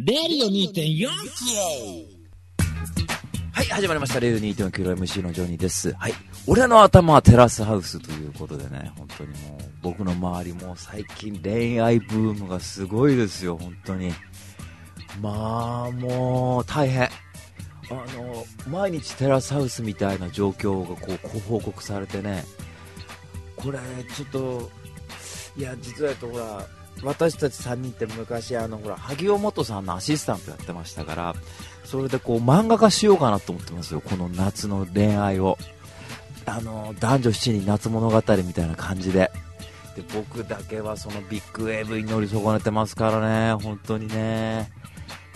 レディオ2.4はい、始まりました。レール 2.9MC のジョニーです。はい。俺の頭はテラスハウスということでね、本当にもう、僕の周りも最近恋愛ブームがすごいですよ、本当に。まあ、もう、大変。あの、毎日テラスハウスみたいな状況がこう、こう報告されてね、これ、ちょっと、いや、実は言うと、ほら、私たち3人って昔、あの、ほら、萩尾元さんのアシスタントやってましたから、それでこう漫画化しようかなと思ってますよ、この夏の恋愛を。あの男女7人夏物語みたいな感じで。で僕だけはそのビッグウェーブに乗り損ねてますからね、本当にね。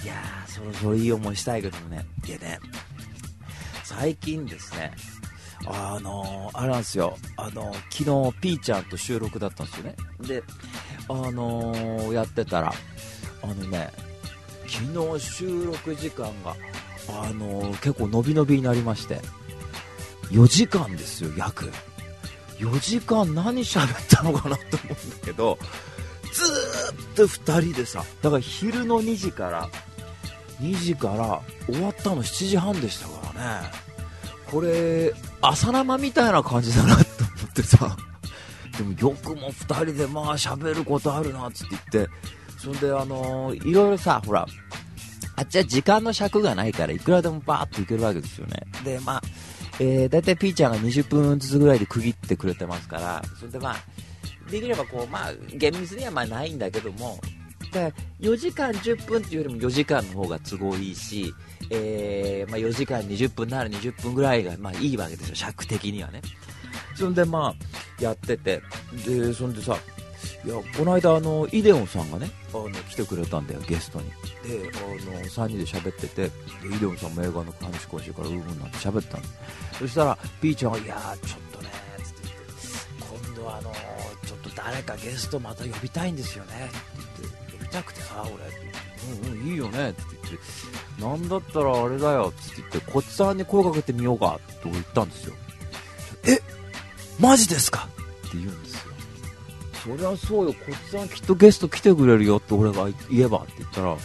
いやー、そろそろいい思いしたいけどもね。でね、最近ですね、あのあれなんですよ、あの昨日、ピーちゃんと収録だったんですよね。で、あのーやってたら、あのね、昨日収録時間が、あのー結構伸び伸びになりまして4時間ですよ約。4時間何喋ったのかなと思うんだけどずっと2人でさだから昼の2時から2時から終わったの7時半でしたからね。これ朝生みたいな感じだなと思ってさ。でもよくも2人でまあ喋ることあるなっつって言って。そんであのーいろいろさほらあっちは時間の尺がないからいくらでもバーッといけるわけですよね。でまあえー、だいたいピーちゃんが20分ずつぐらいで区切ってくれてますから。それでまあできればこうまあ厳密にはまあないんだけどもで4時間10分っていうよりも4時間の方が都合いいし、えーまあ、4時間20分なら20分ぐらいがまあいいわけですよ尺的にはね。そんでまあやってて。でそんでさいやこの間あのイデオンさんがねあの来てくれたんだよゲストに。であの3人で喋ってて。イデオンさんも映画の話詳しいからうんうんなんて喋ったの。そしたらピーちゃんが「いやーちょっとね」つって言って「今度はあのーちょっと誰かゲストまた呼びたいんですよね」「たくてさ俺」って言って「うんうんいいよね」って言って「なんだったらあれだよ」って言って「こっちさんに声かけてみようか」って俺言ったんですよ。え？マジですか？って言うんですよ。そりゃそうよ、こっちさんきっとゲスト来てくれるよって俺が言えばって言ったら、いや、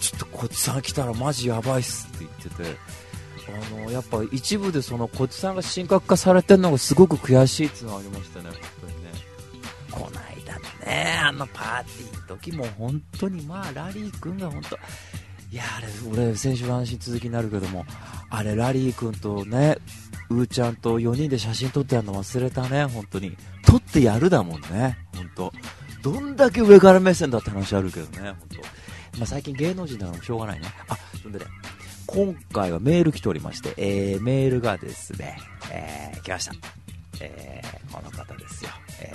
ちょっとこっちさん来たらマジやばいっすって言ってて、あの、やっぱ一部でそのこっちさんが神格化されてるのがすごく悔しいっていうのがありましたね、本当にね。あのパーティーの時も本当にまあラリー君が本当、いや、あれ、俺、先週の話続きになるけども、あれ、ラリー君とね、うーちゃんと4人で写真撮ってやるの忘れたね、本当に。撮ってやるだもんね、本当。どんだけ上から目線だって話あるけどね、本当。まあ、最近芸能人なのもしょうがないね。あ、そんでね、今回はメール来ておりまして、えー、メールがですね、えー、来ました。えー、この方ですよ。え、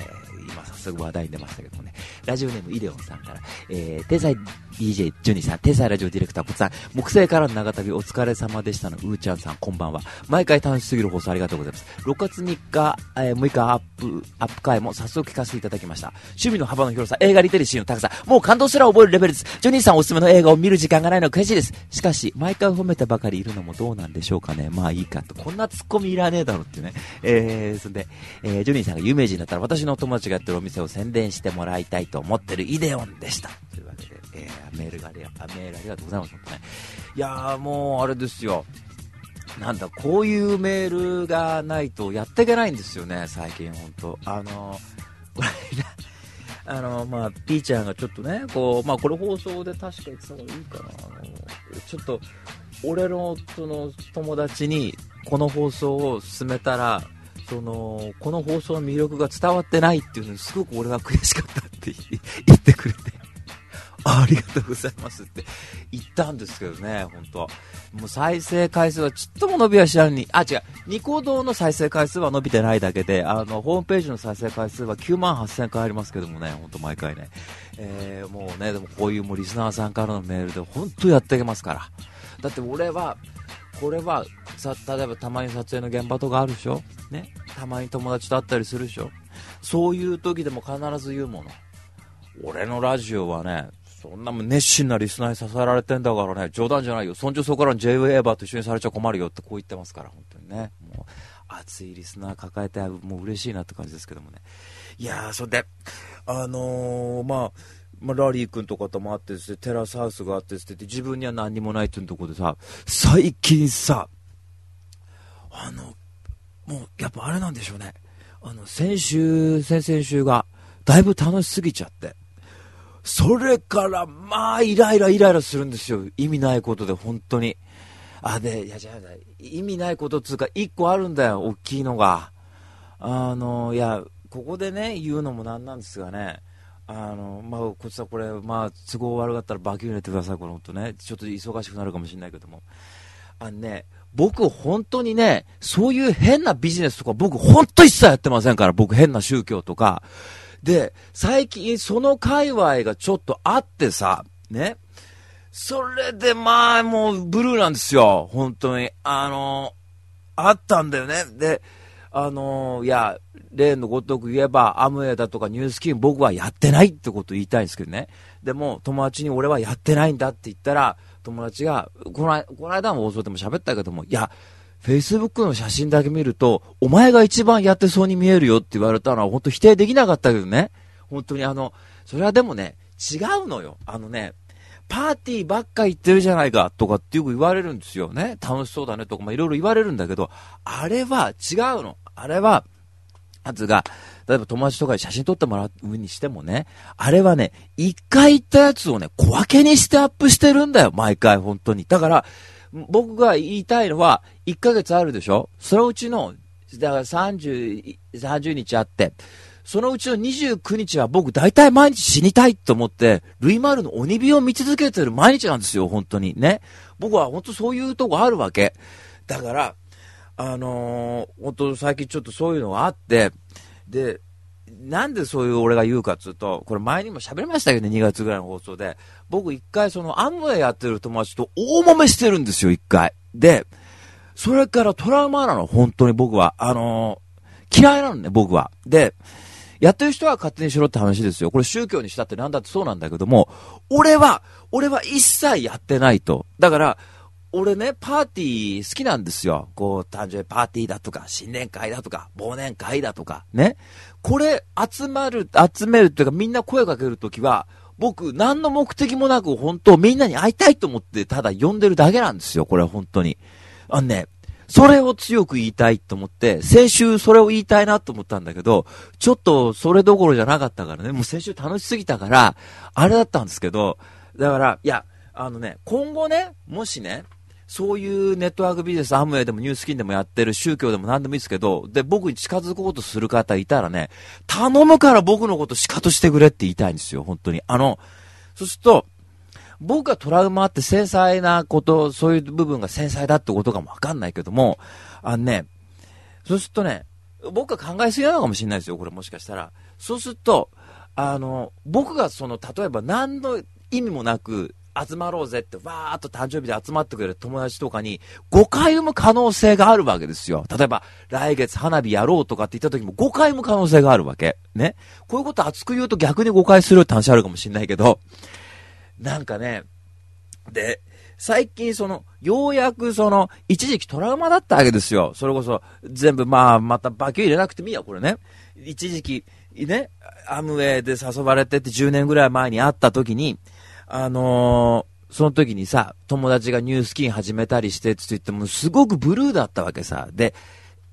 早速話題に出ましたけどもね、ラジオネームイデオンさんから、えー、天才 DJ ジュニーさん、天才ラジオディレクターポツさん、木星からの長旅お疲れ様でしたのうーちゃんさん、こんばんは。毎回楽しすぎる放送ありがとうございます。6月3日、えー、6日アップ、アップ回も早速聞かせていただきました。趣味の幅の広さ、映画リテラシーの高さ、もう感動すら覚えるレベルです。ジョニーさんおすすめの映画を見る時間がないの悔しいです。しかし、毎回褒めてばかりいるのもどうなんでしょうかね。まあいいかと。こんなツッコミいらねえだろってね。えー、そんで、えー、ジョニーさんが有名人だったら私の友達がやってるお店を宣伝してもらいたいと思ってるイデオンでした。というわけで、えー、メールがありがあメールありがとうございます。ね。いやーもう、あれですよ。なんだ、こういうメールがないとやっていけないんですよね、最近、本当あの、こ れあの、まあ、ピーちゃんがちょっとね、こう、まあ、これ放送で確か言ってた方がいいかな。あの、ちょっと、俺の、その、友達に、この放送を進めたら、その、この放送の魅力が伝わってないっていうのに、すごく俺は悔しかったって言ってくれて。ありがとうございますって言ったんですけどね、本当もう再生回数はちっとも伸びはしないのに、あ、違う、ニコ動の再生回数は伸びてないだけで、あの、ホームページの再生回数は9万8000回ありますけどもね、本当毎回ね。えー、もうね、でもこういうもうリスナーさんからのメールで本当やっていけますから。だって俺は、これはさ例えばたまに撮影の現場とかあるでしょ、ね、たまに友達と会ったりするでしょ？そういう時でも必ず言うもの。俺のラジオはねそんなも熱心なリスナーに支えられてんだからね冗談じゃないよ。そんじょそこから j w a バーと一緒にされちゃ困るよってこう言ってますから本当にね。もう熱いリスナー抱えてもう嬉しいなって感じですけどもね。いやーそれであのー、まあまあ、ラリー君とかともあって、テラスハウスがあってですね、自分には何にもないっていうところでさ、最近さ、あの、もう、やっぱあれなんでしょうね。あの、先週、先々週が、だいぶ楽しすぎちゃって。それから、まあ、イライライライラするんですよ。意味ないことで、本当に。あ、で、いや、じゃあ、意味ないことっつうか、一個あるんだよ、大きいのが。あの、いや、ここでね、言うのもなんなんですがね、あの、まあ、こっちはこれ、まあ、都合悪かったらバキュー入れてください、このとね。ちょっと忙しくなるかもしれないけども。あのね、僕本当にね、そういう変なビジネスとか僕本当一切やってませんから、僕変な宗教とか。で、最近その界隈がちょっとあってさ、ね。それでまあもうブルーなんですよ。本当に。あの、あったんだよね。で、あのいや、例のごとく言えば、アムウェイだとかニュースキン僕はやってないってことを言いたいんですけどね。でも、友達に俺はやってないんだって言ったら、友達が、このこの間も放送でも喋ったけども、いや、Facebook の写真だけ見ると、お前が一番やってそうに見えるよって言われたのは本当否定できなかったけどね。本当にあの、それはでもね、違うのよ。あのね、パーティーばっか行ってるじゃないかとかってよく言われるんですよね。楽しそうだねとか、まあいろいろ言われるんだけど、あれは違うの。あれは、やつが、例えば友達とかに写真撮ってもらうにしてもね、あれはね、一回行ったやつをね、小分けにしてアップしてるんだよ、毎回、本当に。だから、僕が言いたいのは、1ヶ月あるでしょ？そのうちの、だから30、30日あって、そのうちの29日は僕大体毎日死にたいと思って、ルイマールの鬼火を見続けてる毎日なんですよ、本当に。ね。僕は本当そういうとこあるわけ。だから、あのー、本当最近ちょっとそういうのがあって、で、なんでそういう俺が言うかっつうと、これ前にも喋りましたけどね、2月ぐらいの放送で。僕一回そのアムウェイやってる友達と大揉めしてるんですよ、一回。で、それからトラウマなの、本当に僕は。あのー、嫌いなのね、僕は。で、やってる人は勝手にしろって話ですよ。これ宗教にしたってなんだってそうなんだけども、俺は、俺は一切やってないと。だから、俺ね、パーティー好きなんですよ。こう、誕生日パーティーだとか、新年会だとか、忘年会だとか、ね。これ、集まる、集めるっていうか、みんな声かけるときは、僕、何の目的もなく、本当みんなに会いたいと思って、ただ呼んでるだけなんですよ。これ、本当に。あのね、それを強く言いたいと思って、先週それを言いたいなと思ったんだけど、ちょっとそれどころじゃなかったからね、もう先週楽しすぎたから、あれだったんですけど、だから、いや、あのね、今後ね、もしね、そういうネットワークビジネス、アムウェイでもニュースキンでもやってる宗教でも何でもいいですけど、で、僕に近づこうとする方いたらね、頼むから僕のことシカとしてくれって言いたいんですよ、本当に。あの、そうすると、僕がトラウマって繊細なこと、そういう部分が繊細だってことかもわかんないけども、あのね、そうするとね、僕が考えすぎなのかもしれないですよ、これもしかしたら。そうすると、あの、僕がその、例えば何の意味もなく、集まろうぜって、わーっと誕生日で集まってくれる友達とかに、誤解生む可能性があるわけですよ。例えば、来月花火やろうとかって言った時も誤解生む可能性があるわけ。ね。こういうこと熱く言うと逆に誤解するって話あるかもしれないけど、なんかね、で、最近その、ようやくその、一時期トラウマだったわけですよ。それこそ、全部まあ、またバキュ入れなくてもいいや、これね。一時期、ね、アムウェイで誘われてって10年ぐらい前に会った時に、あのー、その時にさ、友達がニュースキン始めたりしてって言っても、すごくブルーだったわけさ。で、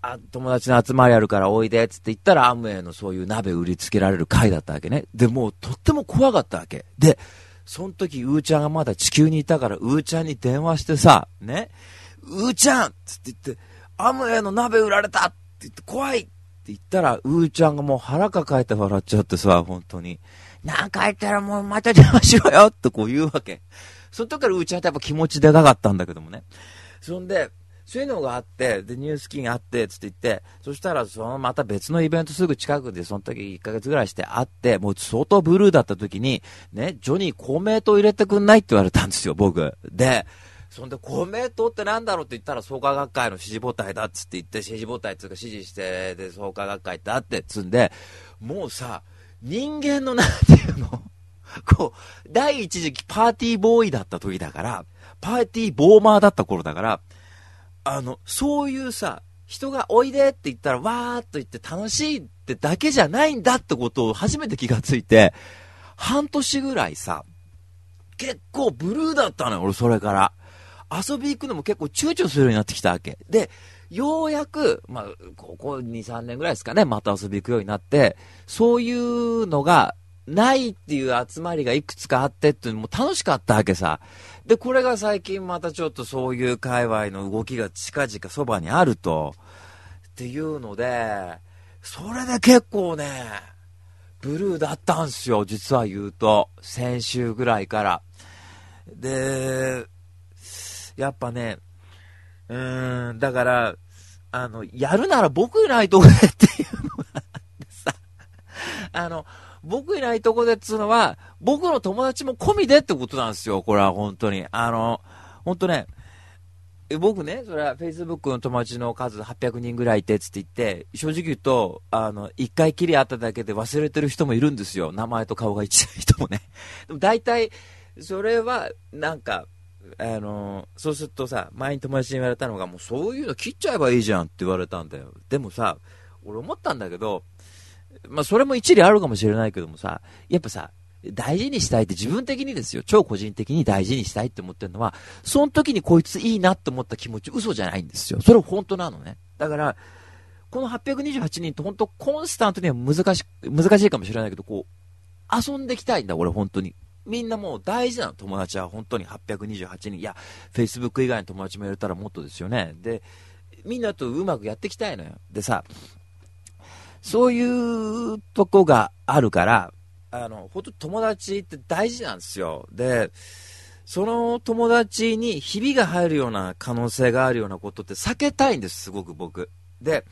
あ、友達の集まりあるからおいで、つって言ったらアムウェイのそういう鍋売りつけられる回だったわけね。で、もうとっても怖かったわけ。で、その時、うーちゃんがまだ地球にいたから、うーちゃんに電話してさ、ね、うーちゃんつって言って、アムウェイの鍋売られたって言って、怖いって言ったら、うーちゃんがもう腹抱えて笑っちゃってさ、本当に。なんか言ったらもうまた電話しろよってこう言うわけ。その時からうちはやっぱ気持ちでかかったんだけどもね。そんで、そういうのがあって、で、ニュースキンがあって、つって言って、そしたら、そのまた別のイベントすぐ近くで、その時1ヶ月ぐらいして会って、もう相当ブルーだった時に、ね、ジョニー公明党入れてくんないって言われたんですよ、僕。で、そんで、公明党ってなんだろう？って言ったら、創価学会の支持母体だっつって言って、支持母体っていうか支持して、で、創価学会ってあってつんで、もうさ、人間のなんていうの？こう、第一時期パーティーボーイだった時だから、パーティーボーマーだった頃だから、あの、そういうさ、人がおいでって言ったらわーっと言って楽しいってだけじゃないんだってことを初めて気がついて、半年ぐらいさ、結構ブルーだったのよ、俺それから。遊び行くのも結構躊躇するようになってきたわけ。で、ようやく、まあ、ここ2、3年ぐらいですかね、また遊び行くようになって、そういうのがないっていう集まりがいくつかあってっていうのも楽しかったわけさ。で、これが最近またちょっとそういう界隈の動きが近々そばにあると、っていうので、それで結構ね、ブルーだったんすよ、実は言うと。先週ぐらいから。で、やっぱね、うーん、だから、あの、やるなら僕いないとこでっていうのがあってさ、あの、僕いないとこでっつうのは、僕の友達も込みでってことなんですよ、これは本当に。あの、本当ね、僕ね、それは Facebook の友達の数800人ぐらいいてつって言って、正直言うと、あの、一回きり会っただけで忘れてる人もいるんですよ。名前と顔が一致した人もね。でも大体、それは、なんか、あの、そうするとさ、前に友達に言われたのが、もうそういうの切っちゃえばいいじゃんって言われたんだよ。でもさ、俺思ったんだけど、まあそれも一理あるかもしれないけどもさ、やっぱさ、大事にしたいって自分的にですよ、超個人的に大事にしたいって思ってるのは、その時にこいついいなって思った気持ち嘘じゃないんですよ。それ本当なのね。だから、この828人って本当コンスタントには難し、難しいかもしれないけど、こう、遊んできたいんだ、俺本当に。みんなもう大事なの、友達は本当に828人。いや、Facebook 以外の友達も入れたらもっとですよね。で、みんなとうまくやっていきたいのよ。でさ、そういうとこがあるから、あの、本当友達って大事なんですよ。で、その友達にひびが入るような可能性があるようなことって避けたいんです、すごく僕。で、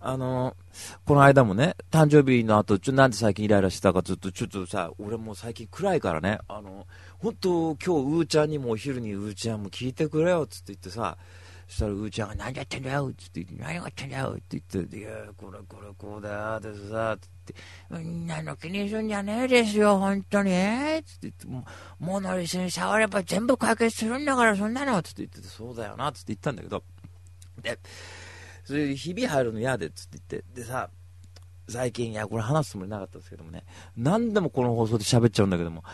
あの、この間もね、誕生日の後、ちょ、なんで最近イライラしてたかずっと、ちょっとさ、俺も最近暗いからね、あの、本当今日、うーちゃんにもお昼にうーちゃんも聞いてくれよ、つって言ってさ、そしたらうーちゃんが何やってんだよつって言って、何やってんだよって言って、いや、これこれこうだよ、でさ、つって、みんなの気にするんじゃねえですよ、本当に、えつって言って、もう、物に触れば全部解決するんだから、そんなのつって言ってて、そうだよな、つって言ったんだけど、で、それ、ひび入るの嫌でっ、つって言って、でさ、最近、いや、これ話すつもりなかったんですけどもね、何でもこの放送で喋っちゃうんだけども、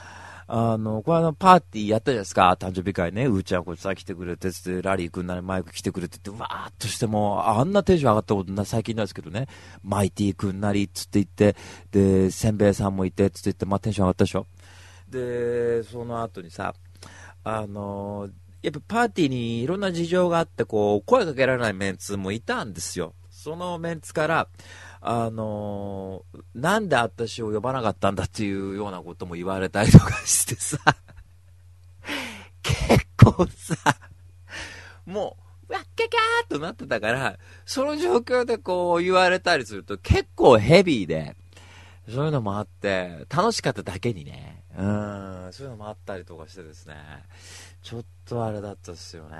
あの、これあの、パーティーやったじゃないですか、誕生日会ね、うーちゃんこっちさ来てくれて、つって、ラリー君なりマイク来てくれてって、わーっとしても、あんなテンション上がったことな、最近なんですけどね、マイティー君なり、つって言って、で、せんべいさんもいて、つって言って、まあ、テンション上がったでしょ。で、その後にさ、あのやっぱパーティーにいろんな事情があって、こう、声かけられないメンツもいたんですよ。そのメンツから、あのー、なんで私を呼ばなかったんだっていうようなことも言われたりとかしてさ、結構さ、もう、わっけきゃーっとなってたから、その状況でこう言われたりすると結構ヘビーで、そういうのもあって、楽しかっただけにね、うん、そういうのもあったりとかしてですね、ちょっとあれだったっすよね、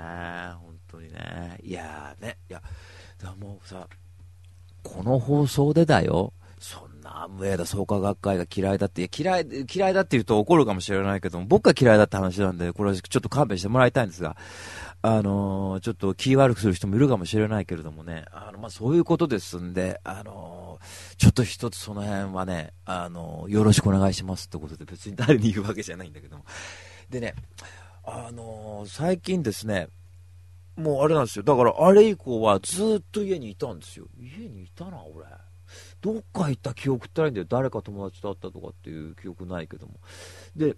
本当にね。いやーね、いや、だもうさ、この放送でだよ。そんな上田創価学会が嫌いだって、嫌い、嫌いだって言うと怒るかもしれないけども、僕が嫌いだって話なんで、これはちょっと勘弁してもらいたいんですが、あのー、ちょっと気悪くする人もいるかもしれないけれどもね、あの、まあ、そういうことですんで、あのー、ちょっと一つその辺はね、あのー、よろしくお願いしますってことで別に誰に言うわけじゃないんだけども。でね、あの最近ですね、もうあれなんですよ。だからあれ以降はずっと家にいたんですよ。家にいたな、俺。どっか行った記憶ってないんだよ。誰か友達と会ったとかっていう記憶ないけども。で、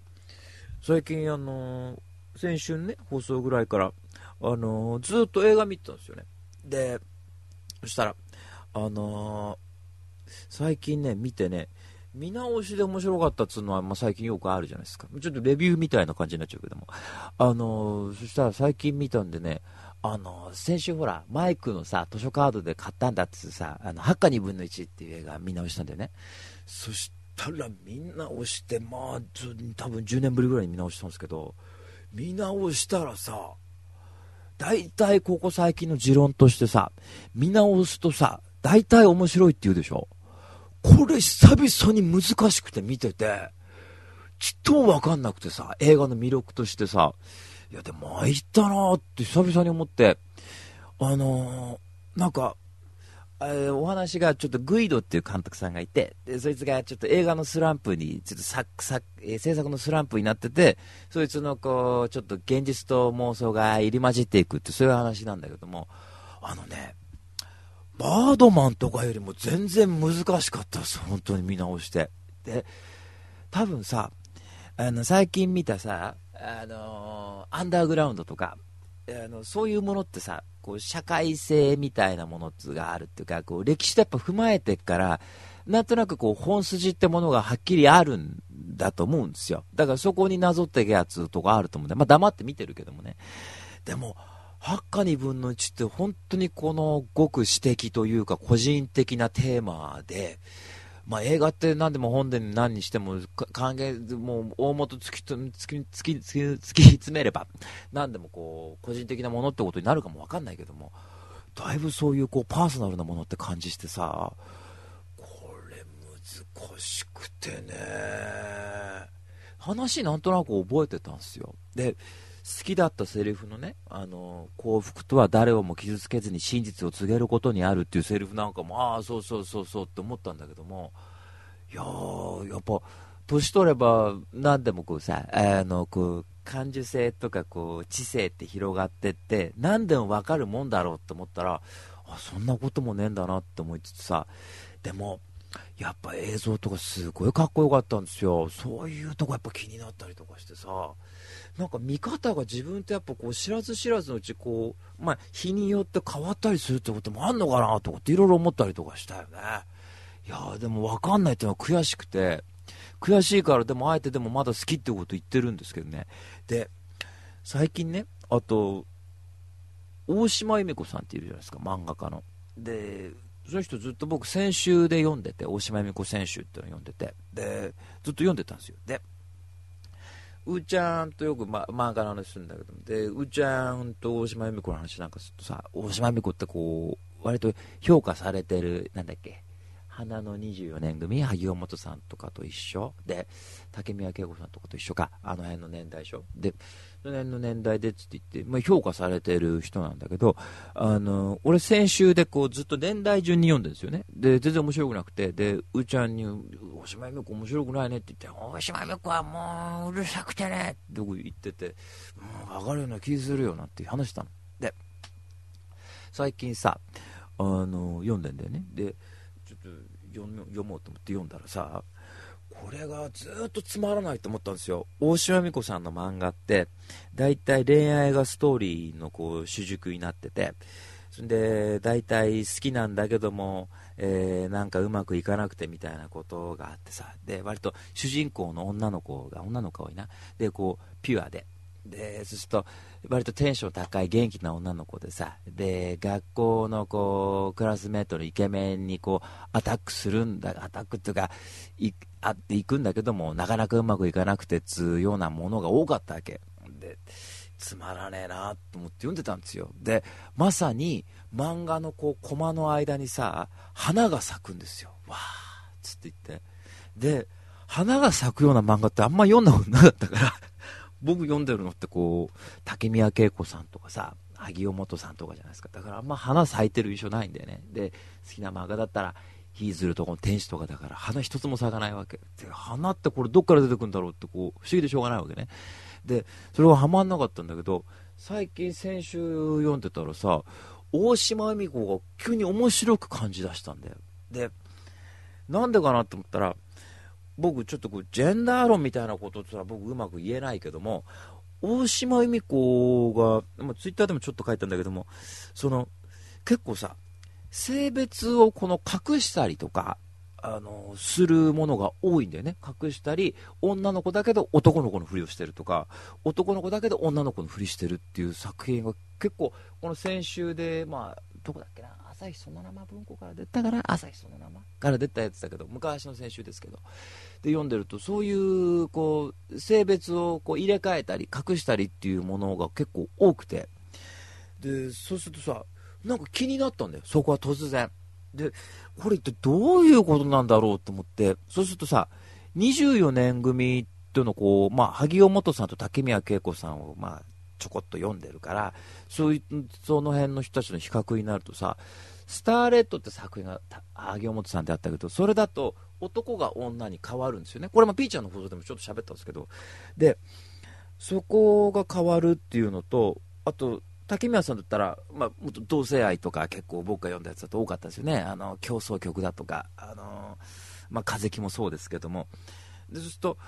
最近あのー、先週ね、放送ぐらいから、あのー、ずっと映画見てたんですよね。で、そしたら、あの、最近ね、見てね、見直しで面白かったっつうのは、まあ、最近よくあるじゃないですか。ちょっとレビューみたいな感じになっちゃうけども。あのそしたら最近見たんでね、あの、先週ほら、マイクのさ、図書カードで買ったんだってさ、あの、ハッカ2分の1っていう映画見直したんだよね。そしたらみんな押して、まあ、多分10年ぶりぐらいに見直したんですけど、見直したらさ、大体ここ最近の持論としてさ、見直すとさ、大体面白いって言うでしょこれ久々に難しくて見てて、ちっともわかんなくてさ、映画の魅力としてさ、いや、でも参ったなーって久々に思って、あのー、なんか、えお話がちょっとグイドっていう監督さんがいて、でそいつがちょっと映画のスランプに、ちょっと作作、えー、制作のスランプになってて、そいつのこう、ちょっと現実と妄想が入り混じっていくって、そういう話なんだけども、あのね、バードマンとかよりも全然難しかったです、本当に見直して。で、多分さ、あの、最近見たさ、あのー、アンダーグラウンドとか、あのそういうものってさこう社会性みたいなものがあるっていうかこう歴史とやっぱ踏まえてからなんとなくこう本筋ってものがはっきりあるんだと思うんですよ。だからそこになぞっていくやつとかあると思うんで、まあ、黙って見てるけどもね。でも8か2分の1って本当にこのごく私的というか個人的なテーマでまあ、映画って何でも本で何にしても還元もう大元突き突き突き突き詰めれば何でもこう個人的なものってことになるかも分かんないけどもだいぶそういうこうパーソナルなものって感じしてさこれ難しくてね。話なんとなく覚えてたんですよ。で好きだったセリフのね、あの幸福とは誰をも傷つけずに真実を告げることにあるっていうセリフなんかも、ああ、そうそうそうそうって思ったんだけども、いやー、やっぱ、年取れば何でもこうさ、あの、こう、感受性とかこう、知性って広がってって、何でも分かるもんだろうって思ったら、あ、そんなこともねえんだなって思いつつさ、でも、やっぱ映像とかすごいかっこよかったんですよ。そういうとこやっぱ気になったりとかしてさ、なんか見方が自分ってやっぱこう知らず知らずのうちこう、まあ、日によって変わったりするってこともあんのかなとかっていろいろ思ったりとかしたよね。いやでも分かんないっていうのは悔しくて、悔しいからでもあえてでもまだ好きってこと言ってるんですけどね。で、最近ね、あと、大島由美子さんっているじゃないですか、漫画家の。で、その人ずっと僕先週で読んでて、大島由美子選手っていうのを読んでて、で、ずっと読んでたんですよ。で、うーちゃんとよく、ま、漫画の話するんだけどでうーちゃんと大島由美子の話なんかするとさ大島由美子ってこう割と評価されてるなんだっけ花の24年組萩尾本さんとかと一緒？で竹宮恵子さんとかと一緒か？あの辺の年代でしょ？でその辺の年代でっつって言って、まあ、評価されてる人なんだけどあの俺先週でこうずっと年代順に読んでるんですよね。で全然面白くなくてでうーちゃんに「大島由美子面白くないね」って言って「大島由美子はもううるさくてね」って言ってて「もう上がるような気するよ」なんて話したの。で最近さあの読んでんだよね。でちょっと読もうと思って読んだらさこれがずっとつまらないと思ったんですよ。大島美子さんの漫画って大体恋愛がストーリーのこう主軸になってて。そんで大体好きなんだけども、えー、なんかうまくいかなくてみたいなことがあってさ。で割と主人公の女の子が女の子多いな。でこうピュアで。でそうすると割とテンション高い元気な女の子でさ。で学校のこうクラスメートのイケメンにこうアタックするんだ。アタックっていうかあっていくんだけどもなかなかうまくいかなくてつうようなものが多かったわけでつまらねえなと思って読んでたんですよでまさに漫画のこうコマの間にさ花が咲くんですよわーっつって言ってで花が咲くような漫画ってあんま読んだことなかったから 僕読んでるのってこう、竹宮恵子さんとかさ、萩尾本さんとかじゃないですか。だからあんま花咲いてる印象ないんだよね。で、好きな漫画だったら、ヒーズルとか天使とかだから花一つも咲かないわけ。で、花ってこれどっから出てくるんだろうってこう、不思議でしょうがないわけね。で、それはハマんなかったんだけど、最近先週読んでたらさ、大島恵美子が急に面白く感じ出したんだよ。で、なんでかなと思ったら、僕ちょっとこうジェンダー論みたいなことって僕うまく言えないけども大島由美子が、まあ、ツイッターでもちょっと書いたんだけどもその結構さ性別をこの隠したりとかあのするものが多いんだよね。隠したり女の子だけど男の子のふりをしてるとか男の子だけど女の子のふりしてるっていう作品が結構この先週でまあどこだっけな朝日その生文庫から出たから朝日その生から出たやつだけど昔の先週ですけどで読んでるとそういうこう性別をこう入れ替えたり隠したりっていうものが結構多くて。でそうするとさなんか気になったんだよ。そこは突然。でこれってどういうことなんだろうと思って。そうするとさ24年組とのこう、まあ、萩尾元さんと竹宮恵子さんを、まあ、ちょこっと読んでるからそういうその辺の人たちの比較になるとさスターレッドって作品が萩尾本さんであったけどそれだと男が女に変わるんですよね。これもピーちゃんの放送でもちょっと喋ったんですけど。でそこが変わるっていうのとあと竹宮さんだったら、まあ、もっと同性愛とか結構僕が読んだやつだと多かったですよね。あの競争曲だとかあの、まあ、風木もそうですけども。でそうすると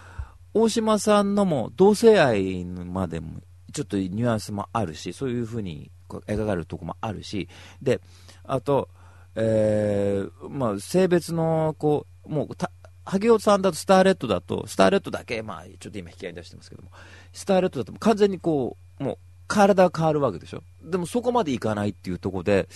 大島さんのも同性愛までもちょっとニュアンスもあるしそういうふうに描かれるところもあるし。であと、えーまあ、性別のこうもう萩尾さんだとスターレッドだとスターレッドだけ、まあ、ちょっと今引き合いに出してますけども。スターレッドだと完全にこうもう体が変わるわけでしょ？でもそこまでいかないっていうとこで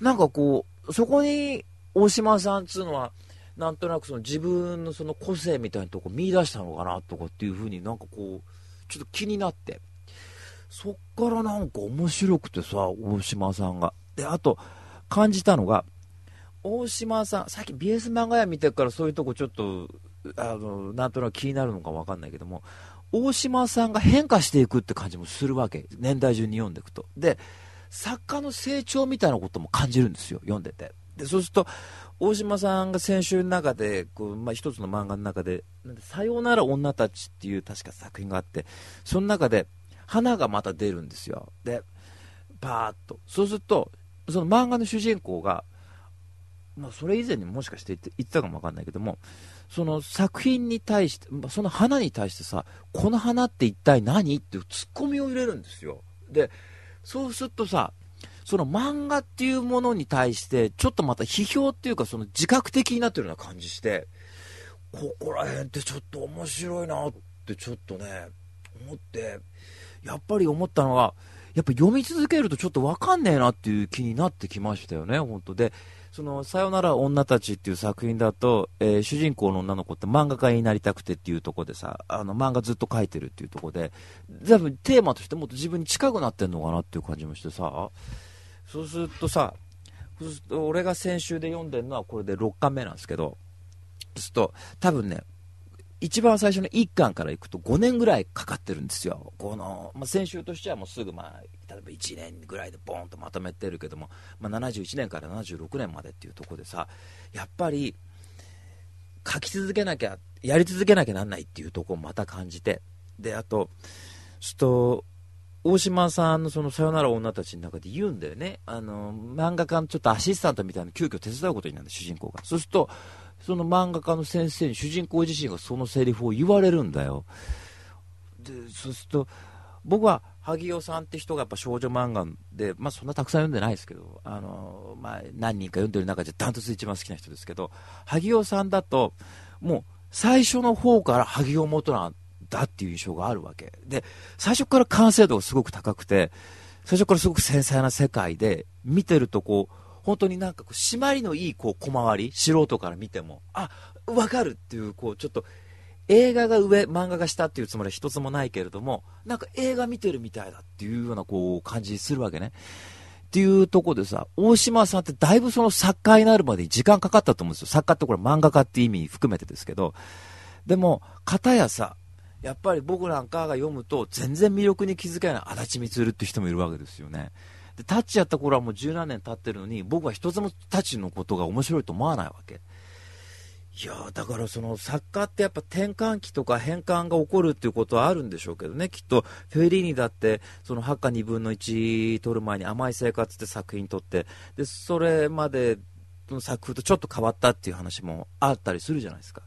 なんかこうそこに大島さんっつうのはなんとなくその自分のその個性みたいなとこ見出したのかなとかっていうふうになんかこうちょっと気になって。そっからなんか面白くてさ大島さんが。であと感じたのが大島さんさっき BS 漫画屋見てるからそういうとこちょっとあのなんとなく気になるのか分かんないけども大島さんが変化していくって感じもするわけ。年代順に読んでいくと。で作家の成長みたいなことも感じるんですよ。読んでて。でそうすると大島さんが先週の中でこう、まあ、一つの漫画の中で「さようなら女たち」っていう確か作品があってその中で花がまた出るんですよ。でパーッと。そうするとその漫画の主人公が、まあ、それ以前にもしかして言って言ったかもわかんないけどもその作品に対してその花に対してさこの花って一体何？っていうツッコミを入れるんですよでそうするとさその漫画っていうものに対して、ちょっとまた批評っていうか、その自覚的になってるような感じして、ここら辺ってちょっと面白いなってちょっとね、思って、やっぱり思ったのは、やっぱ読み続けるとちょっとわかんねえなっていう気になってきましたよね、本当で。その、さよなら女たちっていう作品だと、えー、主人公の女の子って漫画家になりたくてっていうとこでさ、あの、漫画ずっと描いてるっていうとこで、多分テーマとしてもっと自分に近くなってんのかなっていう感じもしてさ、そうするとさそうすると俺が先週で読んでるのはこれで6巻目なんですけどそうすると多分ね一番最初の1巻からいくと5年ぐらいかかってるんですよ、このまあ、先週としてはもうすぐ、まあ、例えば1年ぐらいでボーンとまとめてるけども、まあ、71年から76年までっていうところでさ、やっぱり書き続けなきゃ、やり続けなきゃなんないっていうところをまた感じて、であと、ちと大島さんのそのさよなら女たちの中で言うんだよね。あの、漫画家のちょっとアシスタントみたいな急遽手伝うことになるんだ、主人公が。そうすると、その漫画家の先生に主人公自身がそのセリフを言われるんだよ。で、そうすると、僕は萩尾さんって人がやっぱ少女漫画で、まあそんなたくさん読んでないですけど、あの、まあ何人か読んでる中でダントツ一番好きな人ですけど、萩尾さんだと、もう最初の方から萩尾元なんだっていう印象があるわけ。で、最初から完成度がすごく高くて、最初からすごく繊細な世界で、見てるとこう、本当になんかこう、締まりのいいこう小回り、素人から見ても、あ、わかるっていう、こう、ちょっと、映画が上、漫画が下っていうつもりは一つもないけれども、なんか映画見てるみたいだっていうようなこう感じするわけね。っていうとこでさ、大島さんってだいぶその作家になるまでに時間かかったと思うんですよ。作家ってこれ漫画家って意味含めてですけど。でも、片やさ、やっぱり僕なんかが読むと全然魅力に気づけない足立光って人もいるわけですよね。で、タッチやった頃はもう十何年経ってるのに、僕は一つもタッチのことが面白いと思わないわけ。いやだからその作家ってやっぱ転換期とか変換が起こるっていうことはあるんでしょうけどね、きっとフェリーニだってその8か2分の1取る前に甘い生活って作品撮って、で、それまでの作風とちょっと変わったっていう話もあったりするじゃないですか。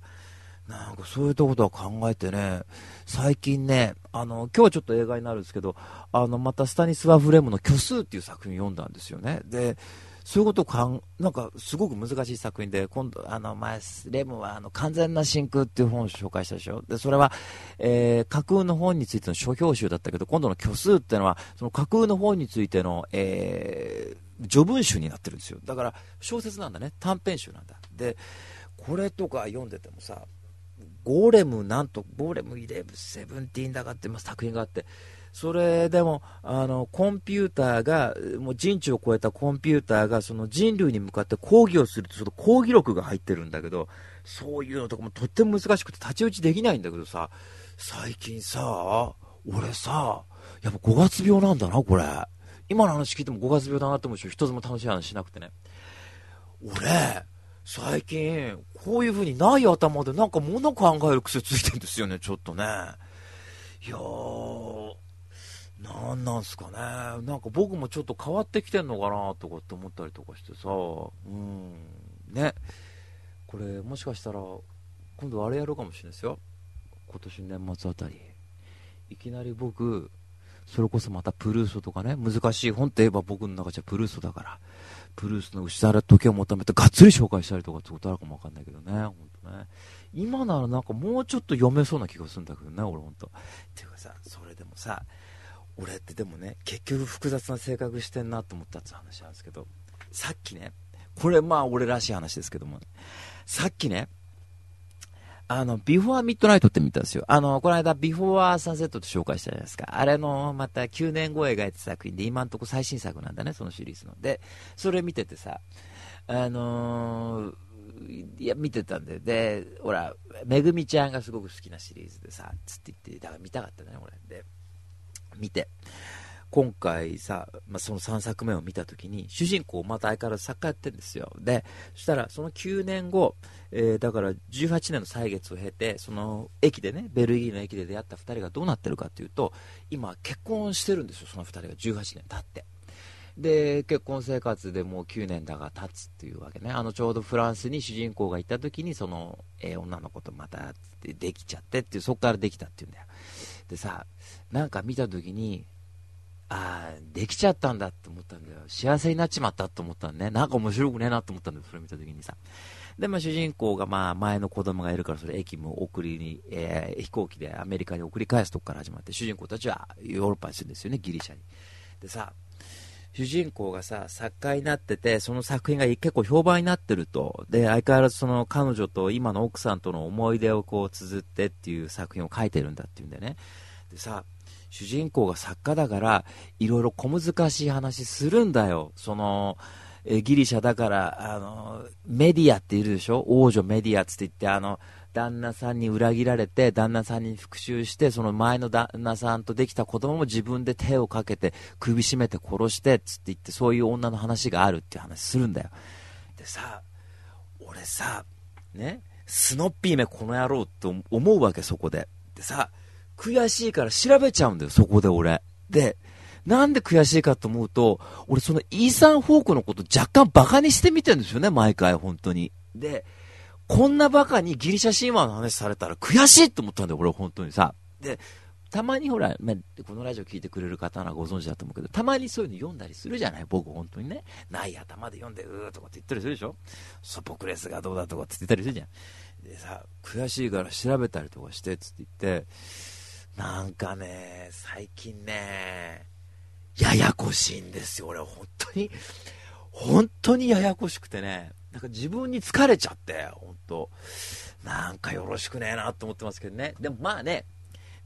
なんかそういったことは考えてね、最近ね、あの、今日はちょっと映画になるんですけど、あの、またスタニスワ・フレームの虚数っていう作品を読んだんですよね。で、そういうことかん、なんかすごく難しい作品で、今度、あの、前、レムはあの、完全な真空っていう本を紹介したでしょ。で、それは、えー、架空の本についての書評集だったけど、今度の虚数っていうのは、その架空の本についての、えー、序文集になってるんですよ。だから、小説なんだね。短編集なんだ。で、これとか読んでてもさ、ゴーレムなんと、ゴーレム11、17だかってま作品があって、それでもあのコンピューターが、もう人知を超えたコンピューターがその人類に向かって抗議をすると、その抗議録が入ってるんだけど、そういうのとかもとっても難しくて、太刀打ちできないんだけどさ、最近さ、俺さ、やっぱ5月病なんだな、これ。今の話聞いても5月病だなって思うし、一つも楽しい話しなくてね。俺、最近、こういう風にない頭でなんか物考える癖ついてんですよね、ちょっとね。いやー、なんなんすかね。なんか僕もちょっと変わってきてんのかなとかって思ったりとかしてさ、うん、ね。これ、もしかしたら、今度あれやるかもしれないですよ。今年年末あたり。いきなり僕、それこそまたプルーストとかね、難しい本って言えば僕の中じゃプルーストだから、プルースの失われた時を求めてがっつり紹介したりとかってことあるかもわかんないけどね、本当ね。今ならなんかもうちょっと読めそうな気がするんだけどね、俺本当。っていうかさ、それでもさ、俺ってでもね、結局複雑な性格してんなと思ったって話なんですけど、さっきね、これまあ俺らしい話ですけども、さっきね、あの、ビフォーミッドナイトって見たんですよ。あの、この間、ビフォーサンセットって紹介したじゃないですか。あれの、また9年後描いた作品で、今んとこ最新作なんだね、そのシリーズの。で、それ見ててさ、あのー、いや、見てたんで、で、ほら、めぐみちゃんがすごく好きなシリーズでさ、つって言って、だから見たかったね、俺。で、見て。今回さ、まあ、その3作目を見た時に主人公また相変わらず作家やってるんですよ。でそしたらその9年後、えー、だから18年の歳月を経てその駅でねベルギーの駅で出会った2人がどうなってるかっていうと今結婚してるんですよその2人が。18年経って。で結婚生活でもう9年だが経つっていうわけね。あのちょうどフランスに主人公が行った時にその、えー、女の子とまたできちゃってっていうそこからできたっていうんだよ。でさなんか見た時にああ、できちゃったんだって思ったんだよ。幸せになっちまったと思ったんね。なんか面白くねえなと思ったんだよ、それ見た時にさ。で、まあ主人公がまあ前の子供がいるから、それ駅も送りに、えー、飛行機でアメリカに送り返すとこから始まって、主人公たちはヨーロッパにするんですよね、ギリシャに。でさ、主人公がさ、作家になってて、その作品が結構評判になってると。で、相変わらずその彼女と今の奥さんとの思い出をこう綴ってっていう作品を書いてるんだっていうんだよね。でさ、主人公が作家だから、いろいろ小難しい話するんだよ。その、えギリシャだから、あの、メディアっているでしょ？王女メディアって言って、あの、旦那さんに裏切られて、旦那さんに復讐して、その前の旦那さんとできた子供も自分で手をかけて、首絞めて殺して、つって言って、そういう女の話があるっていう話するんだよ。でさ、俺さ、ね、スノッピーめこの野郎って思うわけ、そこで。でさ、悔しいから調べちゃうんだよ、そこで俺。で、なんで悔しいかと思うと、俺そのイーサン・フォークのこと若干バカにしてみてるんですよね、毎回、本当に。で、こんなバカにギリシャ神話の話されたら悔しいと思ったんだよ、俺本当にさ。で、たまにほら、まこのラジオ聞いてくれる方はご存知だと思うけど、たまにそういうの読んだりするじゃない僕本当にね。ない頭で読んで、うーとかって言ったりするでしょソポクレスがどうだとかって言ったりするじゃん。でさ、悔しいから調べたりとかして、つって言って、なんかね、最近ね、ややこしいんですよ、俺、本当に。本当にややこしくてね、なんか自分に疲れちゃって、本当。なんかよろしくねえなと思ってますけどね。でもまあね、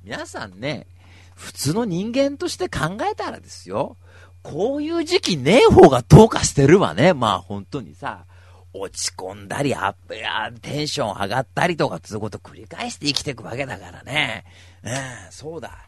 皆さんね、普通の人間として考えたらですよ、こういう時期ねえ方がどうかしてるわね。まあ本当にさ、落ち込んだり、アップや、テンション上がったりとかつうこと繰り返して生きていくわけだからね。うん、そうだ。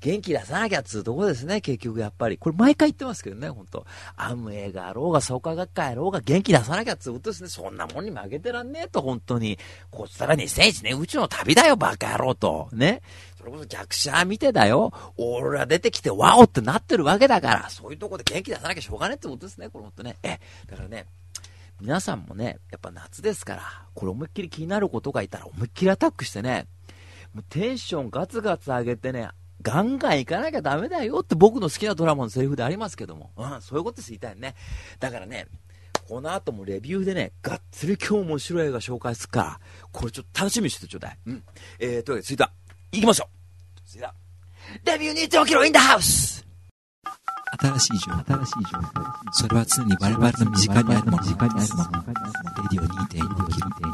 元気出さなきゃっつうとこですね、結局やっぱり。これ毎回言ってますけどね、ほんと。アム映画あろうが、創価学会あろうが、元気出さなきゃっつうことですね。そんなもんに負けてらんねえと、本当に。こっちたら2001年宇宙の旅だよ、バカ野郎と。ね。それこそ逆者見てだよ。俺ら出てきてワオってなってるわけだから、そういうとこで元気出さなきゃしょうがねえってことですね、これほんとね。え、だからね、皆さんもね、やっぱ夏ですから、これ思いっきり気になることがいたら思いっきりアタックしてね、もうテンションガツガツ上げてね、ガンガン行かなきゃダメだよって僕の好きなドラマのセリフでありますけども、うん、そういうことです言いたいね。だからね、この後もレビューでね、がっつり今日面白い映画紹介するから、これちょっと楽しみにしてちょうだい。うん。えー、というわけで、続いては、行きましょう続いては、レビュー2.5キロインダハウス新しい情報、新しい情報。それは常に我々の身近にあるもの、身近にあるもの。レディオ2.4キロ。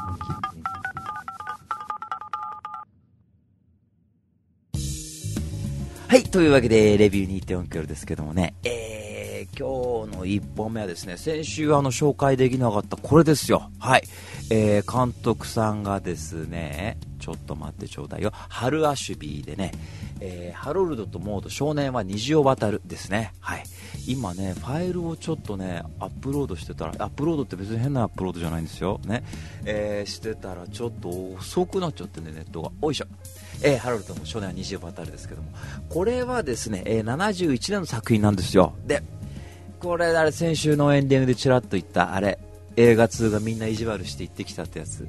はい、というわけで、レビュー2.4キロですけどもね、えー、今日の1本目はですね、先週あの紹介できなかったこれですよ。はい。えー、監督さんがですね、ちょっと待ってちょうだいよ。ハル・アシュビーでね、えー、ハロルドとモード少年は虹を渡るですね。はい。今ね、ファイルをちょっとね、アップロードしてたら、アップロードって別に変なアップロードじゃないんですよ。ね。えー、してたらちょっと遅くなっちゃってね、ネットが。おいしょ。えー、ハロルドの初年は20バタルですけども。これはですね、えー、71年の作品なんですよ。で、これ、あれ、先週のエンディングでちらっと言った、あれ、映画通がみんな意地悪して行ってきたってやつ。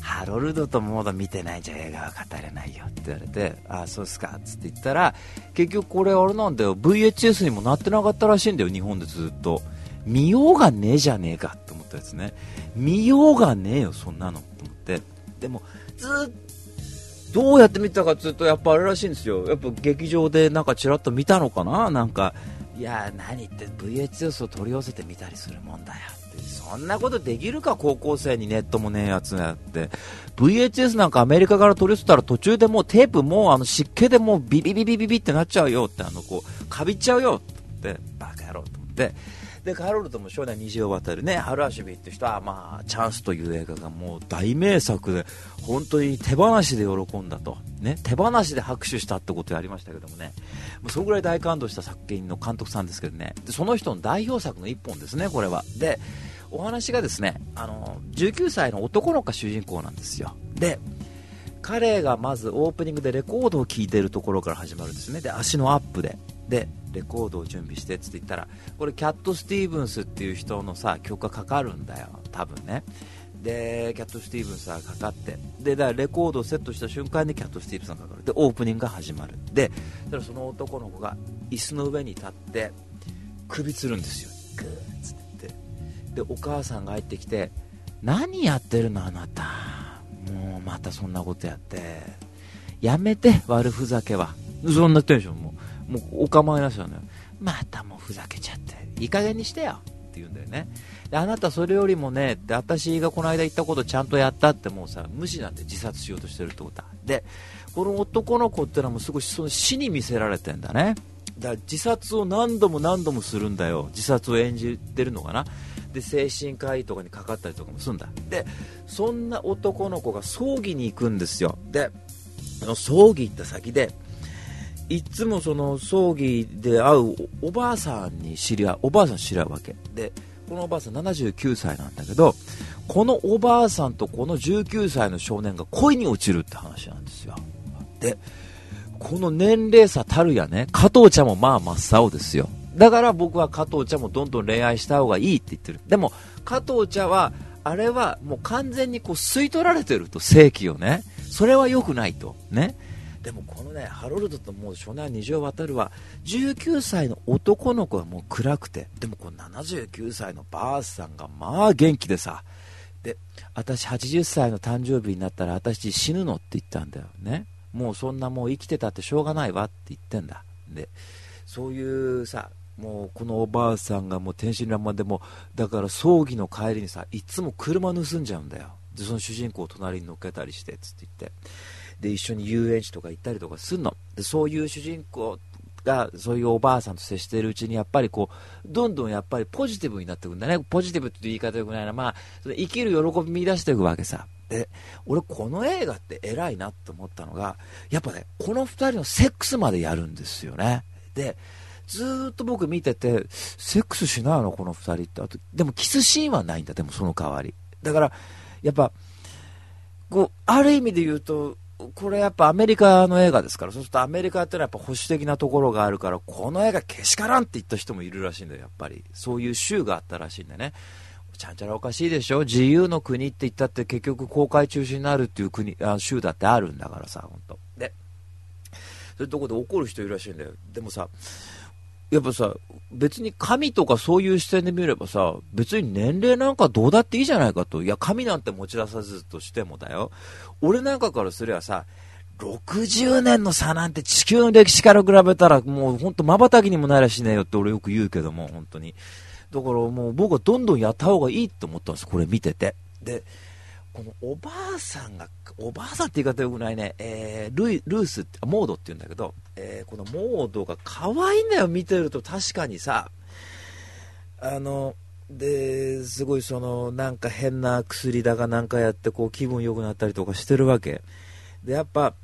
ハロルドとモード見てないじゃ映画は語れないよって言われて、ああ、そうですかっつって言ったら、結局これあれなんだよ、VHS にもなってなかったらしいんだよ、日本でずっと。見ようがねえじゃねえかって思ったやつね。見ようがねえよ、そんなのって思って。でも、ずっ、どうやって見たかずっとやっぱあれらしいんですよ。やっぱ劇場でなんかちらっと見たのかな？なんか、いや、何言って VHS を取り寄せて見たりするもんだよって。そんなことできるか、高校生にネットもねえやつやって。VHS なんかアメリカから取り寄せたら途中でもうテープもうあの湿気でもうビビビビビビってなっちゃうよって、あのこう、かびっちゃうよって、バカ野郎と思って。で、カロルとも少年虹を渡るね、ハルアシュビって人は、まあ、チャンスという映画がもう大名作で、本当に手放しで喜んだと。ね、手放しで拍手したってことやりましたけどもね、もうそのぐらい大感動した作品の監督さんですけどね、でその人の代表作の一本ですね、これは。で、お話がですねあの19歳の男の子が主人公なんですよ。で彼がまずオープニングでレコードを聴いてるところから始まるんですね。で足のアップで。でレコードを準備してって言ったらこれキャット・スティーブンスっていう人のさ曲がかかるんだよ。多分ね。でキャット・スティーブンスがかかって。でだからレコードをセットした瞬間にキャット・スティーブンスがかかる。でオープニングが始まる。でその男の子が椅子の上に立って首つるんですよ。グーッつって。でお母さんが入ってきて何やってるのあなた。もうまたそんなことやって。やめて悪ふざけは。そんなテンションももうお構いなしなのよまたもうふざけちゃっていい加減にしてよって言うんだよね。であなたそれよりもねって私がこの間言ったことちゃんとやったってもうさ無視なんで自殺しようとしてるってことだ。でこの男の子ってのはもうすごいその死に見せられてんだね。だから自殺を何度も何度もするんだよ。自殺を演じてるのかな。で精神科医とかにかかったりとかもするんだ。でそんな男の子が葬儀に行くんですよ。でその葬儀行った先でいつもその葬儀で会うおばあさんに知り合うおばあさん知り合うわけでこのおばあさん79歳なんだけどこのおばあさんとこの19歳の少年が恋に落ちるって話なんですよでこの年齢差たるやね加藤ちゃんもまあ真っ青ですよだから僕は加藤茶もどんどん恋愛した方がいいって言ってる。でも、加藤茶は、あれはもう完全にこう吸い取られてると、正規をね。それは良くないと。ね。でもこのね、ハロルドともう初年二条渡るは、19歳の男の子はもう暗くて、でもこの79歳のばあさんがまあ元気でさ、で、私80歳の誕生日になったら私死ぬのって言ったんだよね。もうそんなもう生きてたってしょうがないわって言ってんだ。で、そういうさ、もうこのおばあさんがもう天真爛漫でもだから葬儀の帰りにさいつも車盗んじゃうんだよでその主人公を隣に乗っけたりしてつって言ってで一緒に遊園地とか行ったりとかすんの。でそういう主人公がそういうおばあさんと接しているうちにやっぱりこうどんどんやっぱりポジティブになっていくんだね。ポジティブって言い方よくないな。まあ生きる喜び見出していくわけさ。で俺この映画って偉いなと思ったのがやっぱねこの2人のセックスまでやるんですよね。でずっと僕見てて、セックスしないの？この2人って。あと、でもキスシーンはないんだ、でもその代わり。だから、やっぱ、こう、ある意味で言うと、これやっぱアメリカの映画ですから、そうするとアメリカってのはやっぱ保守的なところがあるから、この映画けしからんって言った人もいるらしいんだよ、やっぱり。そういう州があったらしいんだね。ちゃんちゃらおかしいでしょ自由の国って言ったって結局公開中止になるっていう国、あ州だってあるんだからさ、本当で、そういうとこで怒る人いるらしいんだよ。でもさ、やっぱさ、別に神とかそういう視点で見ればさ、別に年齢なんかどうだっていいじゃないかと。いや、神なんて持ち出さずとしてもだよ。俺なんかからすればさ、60年の差なんて地球の歴史から比べたらもうほんと瞬きにもなりゃしねえよって俺よく言うけども、本当に。だからもう僕はどんどんやった方がいいって思ったんです、これ見てて。で、このおばあさんが、おばあさんって言い方よくないね、えー、ルルースって、モードって言うんだけど、えー、このモードが可愛いんだよ、見てると確かにさ、あの、で、すごいその、なんか変な薬だがなんかやって、こう気分良くなったりとかしてるわけ。で、やっぱ、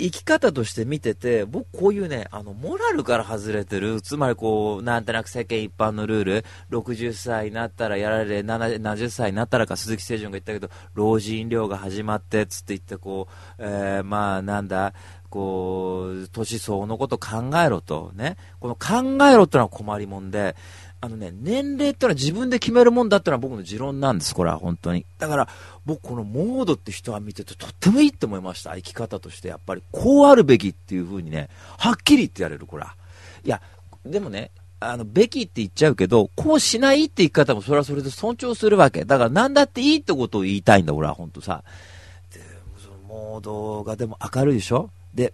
生き方として見てて、僕こういうね、あの、モラルから外れてる、つまりこう、なんとなく世間一般のルール、60歳になったらやられ、70歳になったらか、鈴木誠純が言ったけど、老人療が始まって、つって言って、こう、えー、まあ、なんだ、こう、年相応のこと考えろと、ね。この考えろってのは困りもんで、あのね、年齢ってのは自分で決めるもんだってのは僕の持論なんです、これは本当に。だから、僕このモードって人は見ててとってもいいって思いました、生き方として。やっぱり、こうあるべきっていう風にね、はっきり言ってやれる、これは。いや、でもね、あの、べきって言っちゃうけど、こうしないって言い方もそれはそれで尊重するわけ。だから何だっていいってことを言いたいんだ、俺は本当さ。で、そのモードがでも明るいでしょ？で、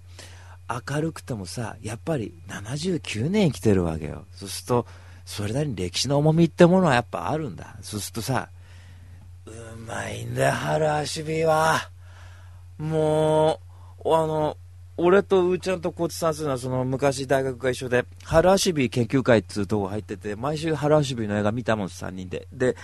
明るくてもさ、やっぱり79年生きてるわけよ。そうすると、それなりに歴史の重みってものはやっぱあるんだ。そうするとさ、うまいんだよ、春足火は。もう、あの、俺とうーちゃんとコツさんするのはその昔大学が一緒で、春足火研究会っつうとこ入ってて、毎週春足火の映画見たもん、3人で。で、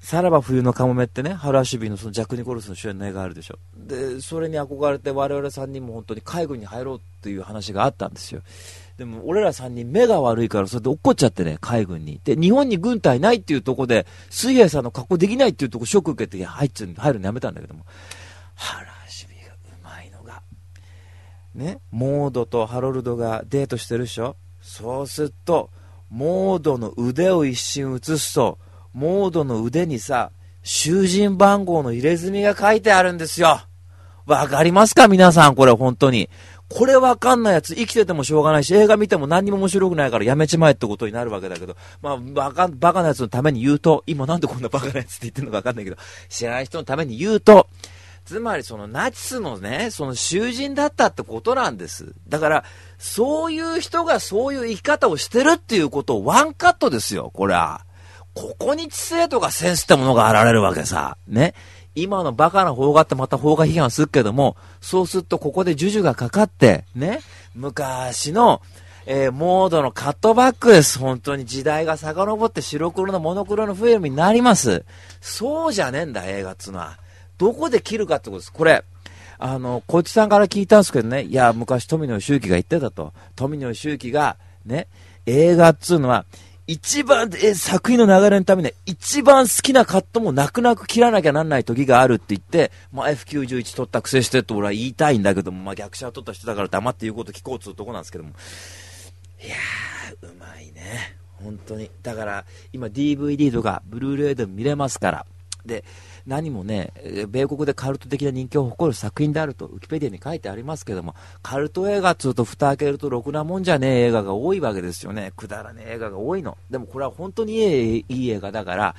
さらば冬のカモメってね、春足火のそのジャック・ニコルスの主演の映画あるでしょ。で、それに憧れて我々3人も本当に海軍に入ろうっていう話があったんですよ。でも俺ら3人目が悪いからそれで落っこっちゃってね、海軍に。で、日本に軍隊ないっていうとこで、水兵さんの格好できないっていうとこショック受けて入っちゃ入るのやめたんだけども。原橋美がうまいのが。ね、モードとハロルドがデートしてるでしょ？そうすると、モードの腕を一瞬映すと、モードの腕にさ、囚人番号の入れ墨が書いてあるんですよ。わかりますか？皆さん、これ本当に。これわかんないやつ生きててもしょうがないし、映画見ても何にも面白くないからやめちまえってことになるわけだけど、まあ、バカ、バカなやつのために言うと、今なんでこんなバカなやつって言ってるのかわかんないけど、知らない人のために言うと、つまりそのナチスのね、その囚人だったってことなんです。だから、そういう人がそういう生き方をしてるっていうことをワンカットですよ、これは。ここに知性とかセンスってものが現れるわけさ。ね。今のバカな方がってまた方が批判するけども、そうするとここでジュジュがかかって、ね、昔の、えー、モードのカットバックです。本当に時代が遡って白黒のモノクロのフィルムになります。そうじゃねえんだ、映画っつうのは。どこで切るかってことです。これ、あの、こいつさんから聞いたんですけどね、いや、昔富野義行が言ってたと。富野義行が、ね、映画っつうのは、一番、え、作品の流れのために一番好きなカットも泣く泣く切らなきゃなんない時があるって言って、まあ、F91 取ったくせしてと俺は言いたいんだけども、まあ、逆者取った人だから黙って言うこと聞こうっつうとこなんですけども。いやー、うまいね。本当に。だから、今 DVD とか、ブルーレイでも見れますから。で、何もね、米国でカルト的な人気を誇る作品であると、ウィキペディアに書いてありますけども、カルト映画っつうと、蓋開けるとろくなもんじゃねえ映画が多いわけですよね。くだらねえ映画が多いの。でもこれは本当にいいいい映画だから、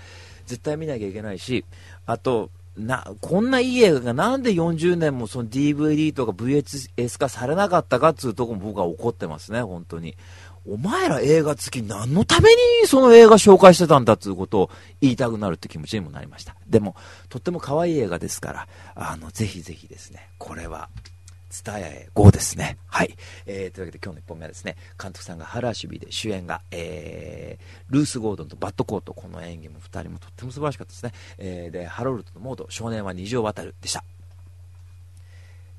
絶対見なきゃいけないし、あと、な、こんないい映画がなんで40年もその DVD とか VHS 化されなかったかっつうとこも僕は怒ってますね、本当に。お前ら映画好き何のためにその映画紹介してたんだっていうことを言いたくなるって気持ちにもなりました。でも、とっても可愛い映画ですから、あの、ぜひぜひですね、これは、ツタヤへ GO ですね。はい。えー、というわけで今日の1本目はですね、監督さんが原守備で主演が、えー、ルース・ゴードンとバッドコート、この演技も2人もとっても素晴らしかったですね。えー、で、ハロルドとモード、少年は虹を渡るでした。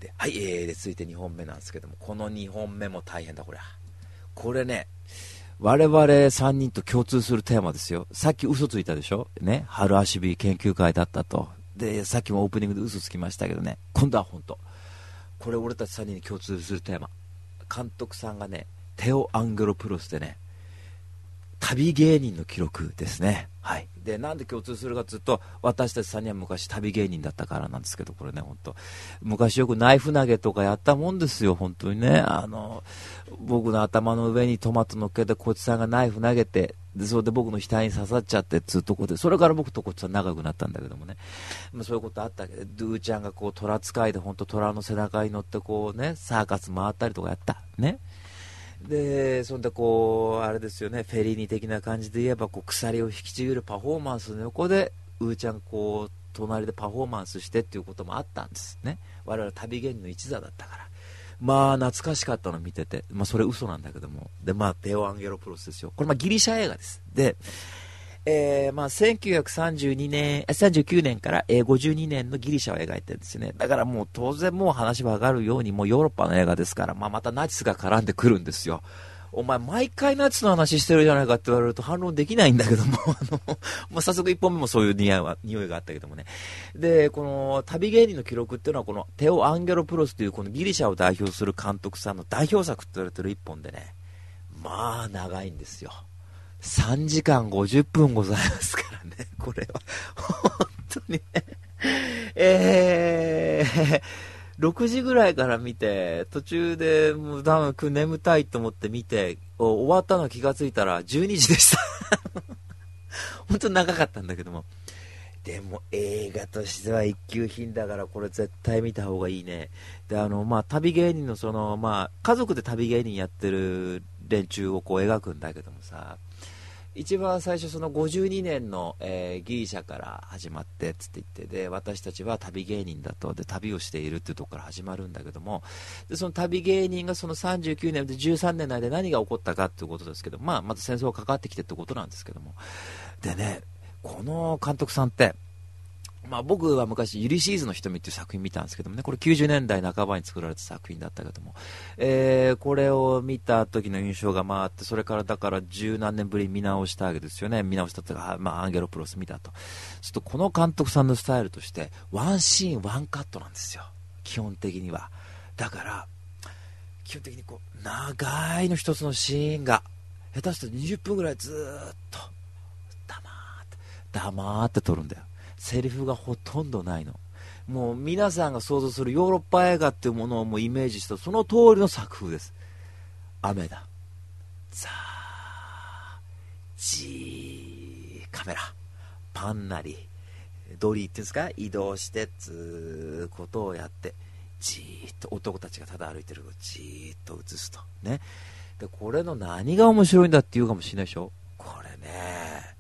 で、はい、えー、で、続いて2本目なんですけども、この2本目も大変だ、これは。これね、我々3人と共通するテーマですよ。さっき嘘ついたでしょ？ね？春足日研究会だったと。で、さっきもオープニングで嘘つきましたけどね。今度は本当。これ俺たち3人に共通するテーマ。監督さんがね、テオ・アングロプロスでね、旅芸人の記録ですね。はい。で、なんで共通するかというと、私たち3人は昔旅芸人だったからなんですけど、これね、本当昔よくナイフ投げとかやったもんですよ、本当にね。あの、僕の頭の上にトマト乗っけて、こいつさんがナイフ投げて、で、それで僕の額に刺さっちゃってっつうとこで、それから僕とこっちさん仲良くなったんだけどもね。まあ、そういうことあったけど、ドゥーちゃんがこう、虎使いで本当虎の背中に乗ってこうね、サーカス回ったりとかやった。ね。で、そんでこう、あれですよね、フェリーニ的な感じで言えば、こう、鎖を引きちぎるパフォーマンスの横で、うーちゃんこう、隣でパフォーマンスしてっていうこともあったんですね。我々旅芸人の一座だったから。まあ、懐かしかったの見てて。まあ、それ嘘なんだけども。で、まあ、テオ・アンゲロプロスですよ。これ、まあ、ギリシャ映画です。で、えー、まあ、1932年、39年から、えー、52年のギリシャを描いてるんですよね。だからもう当然もう話は上がるように、もうヨーロッパの映画ですから、まあ、またナチスが絡んでくるんですよ。お前、毎回ナチスの話してるじゃないかって言われると反論できないんだけども、あの、まあ、早速1本目もそういう匂いは、匂いがあったけどもね。で、この旅芸人の記録っていうのは、このテオ・アンゲロプロスというこのギリシャを代表する監督さんの代表作って言われてる1本でね、まあ、長いんですよ。3時間50分ございますからね、これは。本当にね。えー、6時ぐらいから見て、途中でもう多分眠たいと思って見て、終わったの気がついたら12時でした本当に長かったんだけども。でも映画としては一級品だからこれ絶対見た方がいいね。で、あの、まあ、旅芸人のその、まあ、家族で旅芸人やってる連中をこう描くんだけどもさ、一番最初その52年の、えー、ギリシャから始まってつって言ってで私たちは旅芸人だと。で旅をしているっていうところから始まるんだけども。でその旅芸人がその39年で13年内で何が起こったかっていうことですけど、まあ、まず戦争がかかってきてってことなんですけども。でねこの監督さんってまあ、僕は昔、ユリシーズの瞳っていう作品見たんですけどもね、これ90年代半ばに作られた作品だったけども、えー、これを見た時の印象がまあって、それからだから十何年ぶり見直したわけですよね、見直したというか、まあ、アンゲロプロス見たと。ちょっとこの監督さんのスタイルとして、ワンシーン、ワンカットなんですよ、基本的には。だから、基本的にこう、長いの一つのシーンが、下手すると20分ぐらいずっと、黙って、黙って撮るんだよ。セリフがほとんどないの。もう皆さんが想像するヨーロッパ映画っていうものをもうイメージしたその通りの作風です。雨だ。ザー、ジー、カメラ、パンなり、ドリーっていうんですか？移動してつーことをやって、じーっと男たちがただ歩いてるのをじーっと映すと。ね。で、これの何が面白いんだって言うかもしれないでしょ？これね、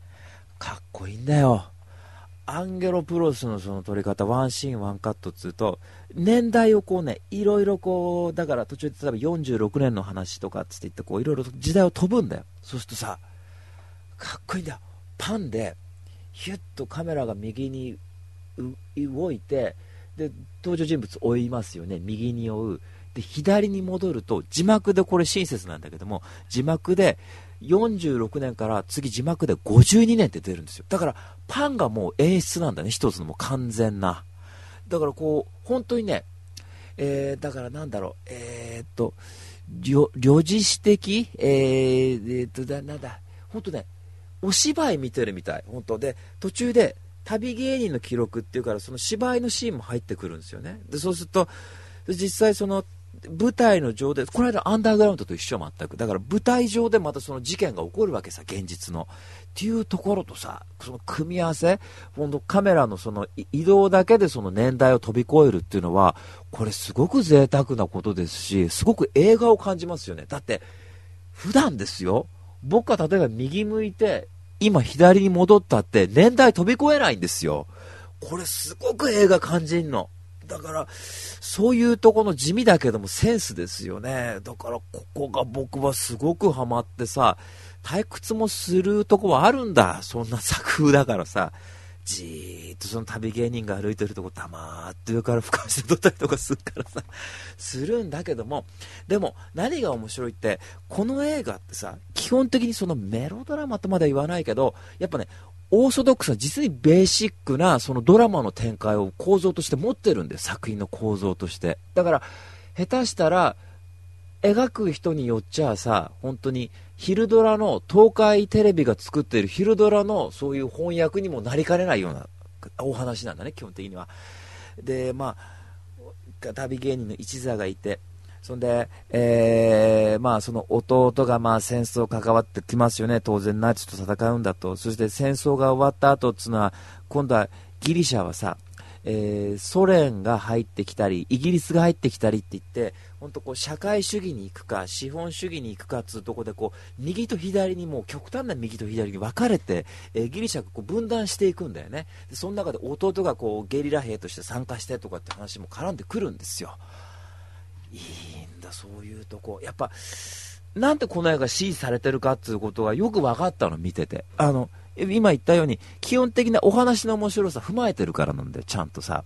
かっこいいんだよ。アンゲロプロスのその撮り方、ワンシーン、ワンカットっつうと、年代をこうね、いろいろこう、だから途中で例えば46年の話とかっつって言って、こう、いろいろ時代を飛ぶんだよ。そうするとさ、かっこいいんだよ。パンで、ヒュッとカメラが右に動いて、で、登場人物追いますよね。右に追う。で、左に戻ると、字幕でこれ親切なんだけども、字幕で、46年から次字幕で52年って出るんですよ。だから、パンがもう演出なんだね、一つのもう完全な。だからこう、本当にね、えー、だからなんだろう、えー、っと、旅事史的、えー、えー、っと、だ、なんだ、本当ね、お芝居見てるみたい、本当で、途中で、旅芸人の記録っていうから、その芝居のシーンも入ってくるんですよね。で、そうすると、実際その舞台の上で、この間アンダーグラウンドと一緒全く。だから舞台上でまたその事件が起こるわけさ、現実の。っていうところとさ、その組み合わせ、ほんとカメラのその移動だけでその年代を飛び越えるっていうのは、これすごく贅沢なことですし、すごく映画を感じますよね。だって、普段ですよ、僕は例えば右向いて、今左に戻ったって年代飛び越えないんですよ。これすごく映画感じんの。だから、そういうとこの地味だけどもセンスですよね。だから、ここが僕はすごくハマってさ、退屈もするとこはあるんだ。そんな作風だからさ。じーっとその旅芸人が歩いてるとこ黙って上から俯瞰して撮ったりとかするからさ、するんだけども、でも何が面白いって、この映画ってさ、基本的にそのメロドラマとまでは言わないけど、やっぱね、オーソドックスな実にベーシックなそのドラマの展開を構造として持ってるんで作品の構造として。だから下手したら描く人によっちゃさ本当に昼ドラの東海テレビが作っている昼ドラのそういう翻訳にもなりかねないようなお話なんだね基本的には。でまあ旅芸人の一座がいてそんで、えー、まあその弟がまあ戦争関わってきますよね、当然ナチスと戦うんだと、そして戦争が終わった後っていうのは、今度はギリシャはさ、えー、ソ連が入ってきたり、イギリスが入ってきたりって言って、本当こう社会主義に行くか、資本主義に行くかっていうところでこう、右と左にもう極端な右と左に分かれて、えー、ギリシャがこう分断していくんだよね。でその中で弟がこうゲリラ兵として参加してとかって話も絡んでくるんですよ。いいんだ、そういうとこ。やっぱ、なんでこの映画支持されてるかっていうことがよく分かったの、見てて。あの、今言ったように、基本的なお話の面白さ踏まえてるからなんで、ちゃんとさ。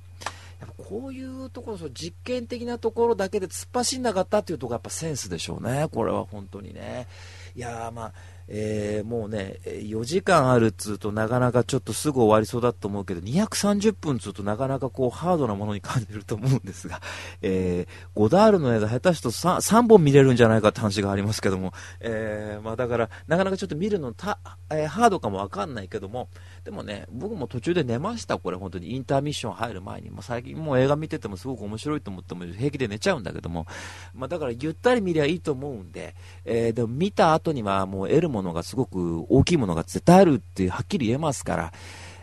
やっぱこういうところ、そ実験的なところだけで突っ走んなかったっていうところがやっぱセンスでしょうね、これは本当にね。いやまあ、えー、もうね、4時間あるっつうとなかなかちょっとすぐ終わりそうだと思うけど、230分つうとなかなかこうハードなものに感じると思うんですが、えー、ゴダールの映画下手しと 3, 3本見れるんじゃないかって話がありますけども、えー、まあだからなかなかちょっと見るのた、えー、ハードかもわかんないけども、でもね、僕も途中で寝ました、これ本当にインターミッション入る前に、もう最近もう映画見ててもすごく面白いと思っても平気で寝ちゃうんだけども、まあだからゆったり見りゃいいと思うんで、え、でも見た後にはもう得るものがすごく大きいものが絶対あるってはっきり言えますから、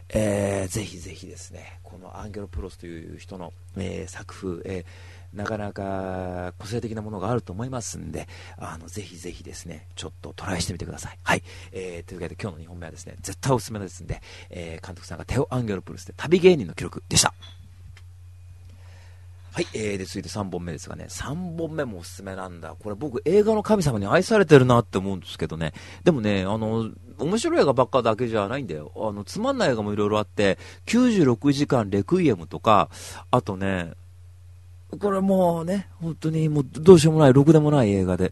えー、ぜひぜひですね、このアンゲロプロスという人の、えー、作風、えーなかなか個性的なものがあると思いますんで、あの、ぜひぜひですね、ちょっとトライしてみてください。はい。えー、というわけで今日の2本目はですね、絶対おすすめですんで、えー、監督さんがテオ・アンゲロプルスで旅芸人の記録でした。はい、えー、で、続いて3本目ですがね、3本目もおすすめなんだ。これ僕映画の神様に愛されてるなって思うんですけどね。でもね、あの、面白い映画ばっかだけじゃないんだよ。あの、つまんない映画もいろいろあって、96時間レクイエムとか、あとね、これもうね、本当にもうどうしようもない、ろくでもない映画で。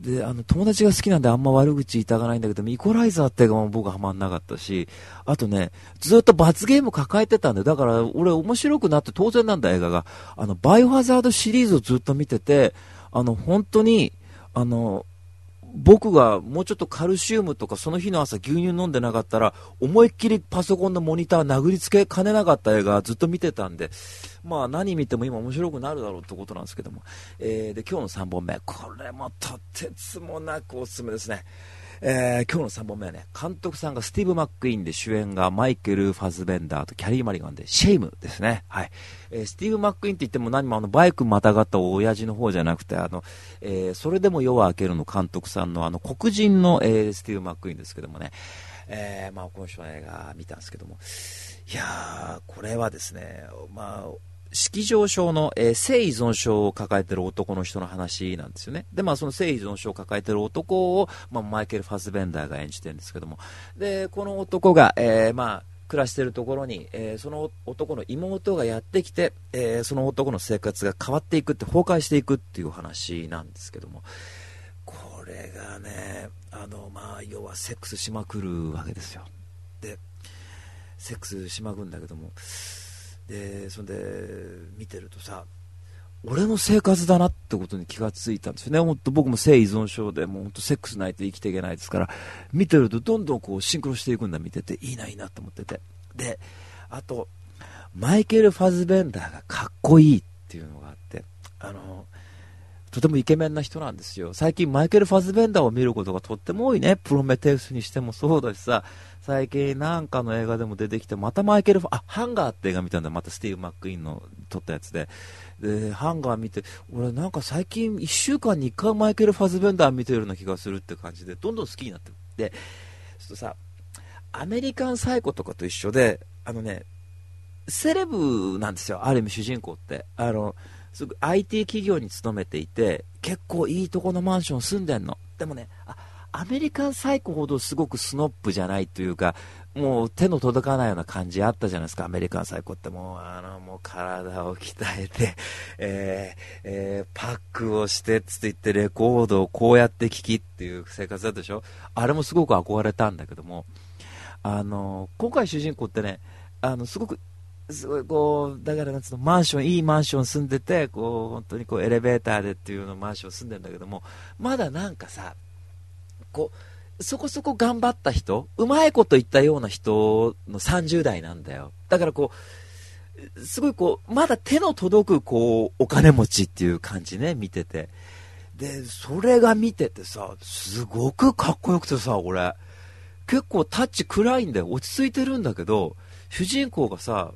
で、あの、友達が好きなんであんま悪口言いたがないんだけど、イコライザーって映画も僕はハマんなかったし、あとね、ずっと罰ゲーム抱えてたんで、だから俺面白くなって当然なんだ映画が。あの、バイオハザードシリーズをずっと見てて、あの、本当に、あの、僕がもうちょっとカルシウムとかその日の朝牛乳飲んでなかったら思いっきりパソコンのモニター殴りつけかねなかった映画ずっと見てたんでまあ何見ても今面白くなるだろうってことなんですけども、えー、で今日の3本目。これもとてつもなくおすすめですね。えー、今日の3本目はね、監督さんがスティーブ・マックイーンで主演がマイケル・ファズベンダーとキャリー・マリガンでシェイムですね。はい。えー、スティーブ・マックイーンって言っても何もあのバイクまたがった親父の方じゃなくて、あの、えー、それでも夜は明けるの監督さんのあの黒人の、えー、スティーブ・マックイーンですけどもね、えー、まあ今週の映画見たんですけども、いやー、これはですね、まあ、式場症の、えー、性依存症を抱えてる男の人の話なんですよね。で、まあ、その性依存症を抱えてる男を、まあ、マイケル・ファスベンダーが演じてるんですけども、で、この男が、えー、まあ、暮らしてるところに、えー、その男の妹がやってきて、え、その男の生活が変わっていくって崩壊していくっていう話なんですけども。これがねあのまあ要はセックスしまくるわけですよ。でセックスしまくるんだけどもでそんで見てるとさ俺の生活だなってことに気がついたんですよね。本当僕も性依存症で、もう本当セックスないと生きていけないですから、見てるとどんどんこうシンクロしていくんだ見てて、いいな、いいなと思ってて。で、あと、マイケル・ファズベンダーがかっこいいっていうのがあって、あの、とてもイケメンな人なんですよ。最近マイケル・ファズベンダーを見ることがとっても多いね。プロメテウスにしてもそうだしさ、最近なんかの映画でも出てきて、またマイケル・あ、ハンガーって映画見たんだ。またスティーブ・マック・イーンの撮ったやつで。で、ハンガー見て、俺なんか最近1週間に1回マイケル・ファズベンダー見てるような気がするって感じで、どんどん好きになってで、ちょっとさ、アメリカンサイコとかと一緒で、あのね、セレブなんですよ。ある意味主人公って。あの、すぐ IT 企業に勤めていて、結構いいとこのマンション住んでんの。でもね、あ、アメリカンサイコほどすごくスノップじゃないというか、もう手の届かないような感じあったじゃないですか、アメリカンサイコって。もう、あの、もう体を鍛えて、えー、えー、パックをしてつって言ってレコードをこうやって聴きっていう生活だったでしょあれもすごく憧れたんだけども、あの、今回主人公ってね、あの、すごくすごいこう、だからなんつうの、マンション、いいマンション住んでて、こう、本当にこう、エレベーターでっていうのマンション住んでるんだけども、まだなんかさ、こう、そこそこ頑張った人、うまいこと言ったような人の30代なんだよ。だからこう、すごいこう、まだ手の届くこう、お金持ちっていう感じね、見てて。で、それが見ててさ、すごくかっこよくてさ、俺。結構タッチ暗いんだよ。落ち着いてるんだけど、主人公がさ、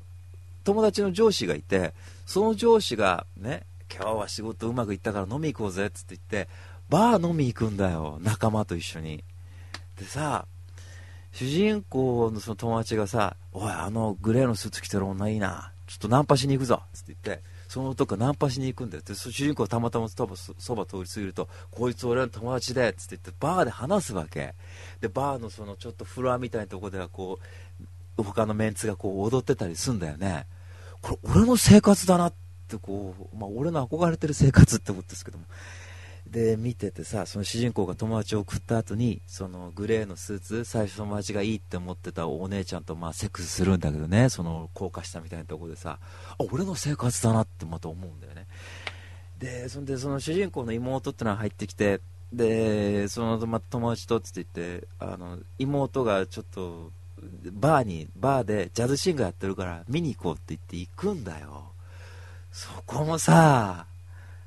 友達の上司がいて、その上司がね、今日は仕事うまくいったから飲み行こうぜっつって言って、バー飲み行くんだよ、仲間と一緒に。でさ、主人公のその友達がさ、おい、あのグレーのスーツ着てる女いいな、ちょっとナンパしに行くぞっつって言って、その男がナンパしに行くんだよって主人公たまたまそばそば通り過ぎるとこいつ俺の友達でっつって言ってバーで話すわけでバーのそのちょっとフロアみたいなとこではこう他のメンツがこう踊ってたりすんだよね。これ俺の生活だなってこう、まあ、俺の憧れてる生活ってことですけども。で見ててさその主人公が友達を送った後にそのグレーのスーツ最初友達がいいって思ってたお姉ちゃんとまあセックスするんだけどね。その高架下みたいなとこでさ。あ俺の生活だなってまた思うんだよね。でそんでその主人公の妹ってのは入ってきてでその、ま、友達とって言ってあの妹がちょっとバーにバーでジャズシンガーやってるから見に行こうって言って行くんだよ。そこもさ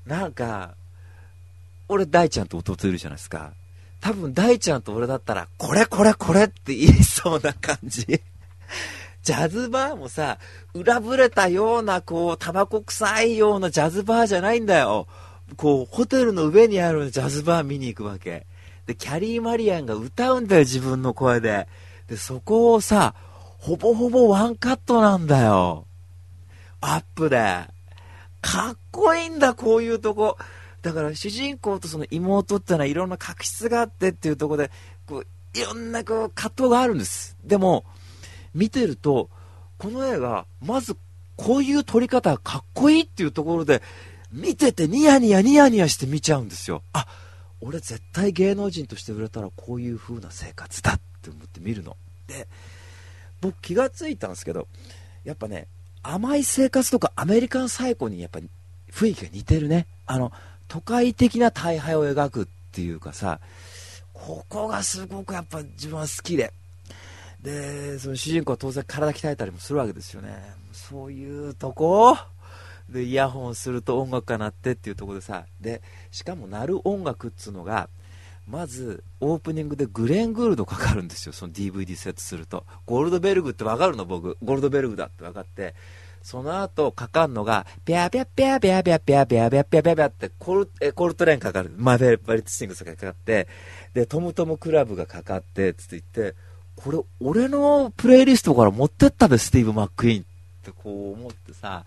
なんか俺大ちゃんと弟いるじゃないですか。多分大ちゃんと俺だったらこれこれこれって言いそうな感じ。ジャズバーもさ裏ぶれたようなこうタバコ臭いようなジャズバーじゃないんだよ。こうホテルの上にあるジャズバー見に行くわけ。でキャリー・マリアンが歌うんだよ自分の声で。でそこをさほぼほぼワンカットなんだよ。アップで。かっこいいんだこういうとこ。だから主人公とその妹ってのはいろんな確執があってっていうとこでこういろんなこう葛藤があるんです。でも見てるとこの映画まずこういう撮り方かっこいいっていうところで見ててニヤニヤニヤニヤして見ちゃうんですよ。あ俺絶対芸能人として売れたらこういう風な生活だって思って見るの。で僕気がついたんですけどやっぱね甘い生活とかアメリカン最高にやっぱり雰囲気が似てるね。あの都会的な大敗を描くっていうかさここがすごくやっぱ自分は好きで。でその主人公は当然体鍛えたりもするわけですよね。そういうとこ？でイヤホンすると音楽が鳴ってっていうとこでさ。でしかも鳴る音楽っつうのがまずオープニングでグレン・グールドかかるんですよ。その DVD セットすると。ゴールドベルグって分かるの？僕。ゴールドベルグだって分かって。その後かかるのが、ピャピャピャピャピャピャピャピャピャピャピャってコル、えコルトレーンかかる。マベバリットスティングスがかかって、で、トムトムクラブがかかって、つって言って、これ、俺のプレイリストから持ってったべ、スティーブ・マック・イーンってこう思ってさ、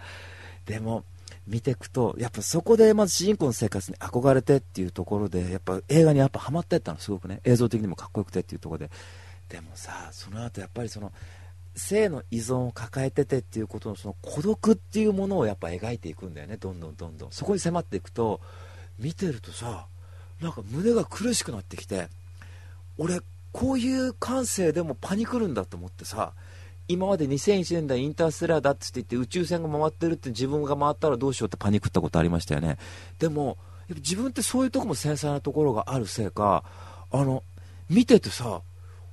でも、見ていくと、やっぱそこでまず主人公の生活に憧れてっていうところで、やっぱ映画にやっぱハマってったの、すごくね、映像的にもかっこよくてっていうところで、でもさ、その後やっぱりその、性の依存を抱えててっていうことのその孤独っていうものをやっぱ描いていくんだよね。どんどんどんどん。そこに迫っていくと見てるとさなんか胸が苦しくなってきて俺こういう感性でもパニクるんだと思ってさ今まで2001年代インターステラーだって言って宇宙船が回ってるって自分が回ったらどうしようってパニクったことありましたよねでもやっぱ自分ってそういうとこも繊細なところがあるせいかあの見ててさ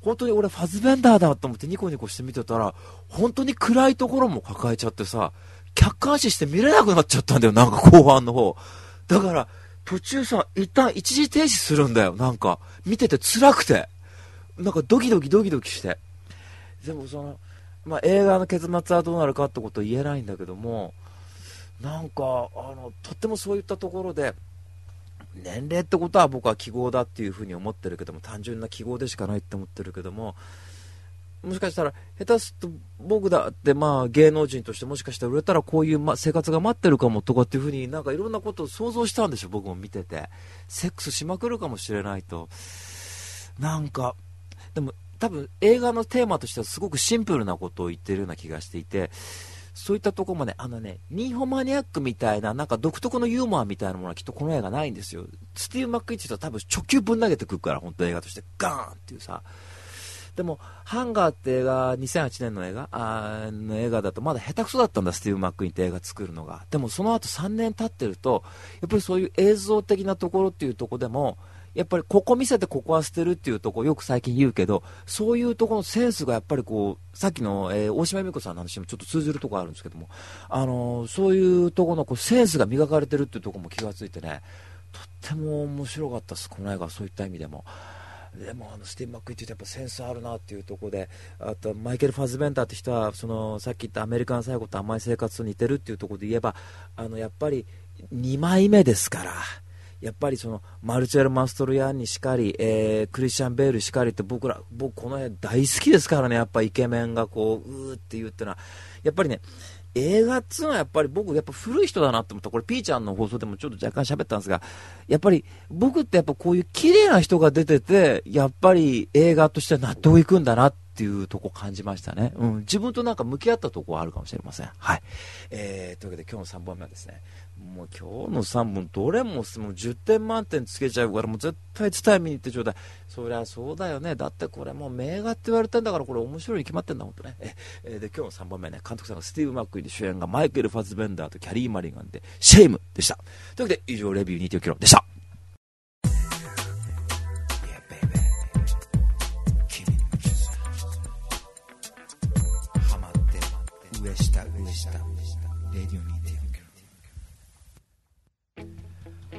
本当に俺ファズベンダーだと思ってニコニコして見てたら、本当に暗いところも抱えちゃってさ、客観視して見れなくなっちゃったんだよ、なんか後半の方。だから、途中さ、一旦一時停止するんだよ、なんか。見てて辛くて。なんかドキドキドキドキして。でもその、まあ、映画の結末はどうなるかってことは言えないんだけども、なんか、あの、とってもそういったところで、年齢ってことは僕は記号だっていうふうに思ってるけども単純な記号でしかないって思ってるけどももしかしたら下手すると僕だってまあ芸能人としてもしかしたら売れたらこういうま生活が待ってるかもとかっていうふうになんかいろんなことを想像したんでしょ僕も見てて。セックスしまくるかもしれないと。なんかでも多分映画のテーマとしてはすごくシンプルなことを言ってるような気がしていてそういったところもね、あのね、ニーホマニアックみたいな、なんか独特のユーモアみたいなものはきっとこの映画ないんですよ。スティーブ・マックイッチと多分直球ぶん投げてくるから、本当映画として、ガーンっていうさ。でも、ハンガーって映画、2008年の映画？あの映画だとまだ下手くそだったんだ、スティーブ・マックイーンって映画作るのが。でもその後3年経ってると、やっぱりそういう映像的なところっていうところでも、やっぱりここ見せてここは捨てるっていうとこよく最近言うけどそういうところのセンスがやっぱりこうさっきの、えー、大島由美子さんの話もちょっと通じるところあるんですけども、あのー、そういうところのこうセンスが磨かれてるっていうところも気がついてねとっても面白かったです、この映画そういった意味でも。でもあのスティーブ・マックイってやっぱセンスあるなっていうところであとマイケル・ファズベンターって人はそのさっき言ったアメリカン最後と甘い生活と似てるっていうところで言えばあのやっぱり2枚目ですから。やっぱりそのマルチェル・マストルヤンにしかり、えー、クリスチャン・ベールしかりって僕ら僕この辺大好きですからねやっぱイケメンがこううーって言うってのはやっぱりね映画っつうのはやっぱり僕やっぱ古い人だなって思った。これピーちゃんの放送でもちょっと若干喋ったんですが、やっぱり僕ってやっぱこういう綺麗な人が出てて、やっぱり映画として納得いくんだなっていうとこ感じましたね。うん。自分となんか向き合ったとこはあるかもしれません。はい。えー、というわけで今日の3本目はですね、もう今日の3本どれももう10点満点つけちゃうからもう絶対伝え見に行ってちょうだい。そりゃそうだよね。だってこれもう名画って言われてんだからこれ面白いに決まってんだ本当ね。ええで今日の3本目ね。監督さんがスティーブ・マックイーンで主演がマイケル・ファズベンダーとキャリー・マリガンでシェイムでした。というわけで以上レビュー2.9キロでした。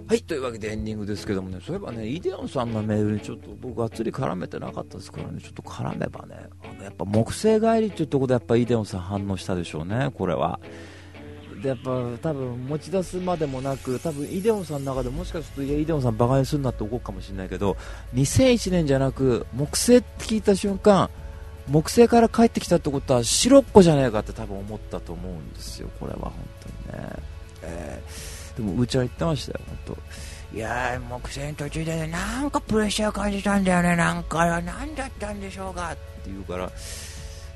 はい、というわけでエンディングですけどもね、そういえばね、イデオンさんのメールにちょっと僕がっつり絡めてなかったですからね、ちょっと絡めばね、あのやっぱ木星帰りっていうところでやっぱイデオンさん反応したでしょうね、これは。でやっぱ多分持ち出すまでもなく多分イデオンさんの中でもしかするといやイデオンさんバカにするなって怒るかもしれないけど2001年じゃなく木星って聞いた瞬間木星から帰ってきたってことは白っ子じゃねえかって多分思ったと思うんですよこれは本当にね、えー、でもうちは言ってましたよ本当。いやー木星の途中でねなんかプレッシャー感じたんだよねなんか何だったんでしょうかって言うから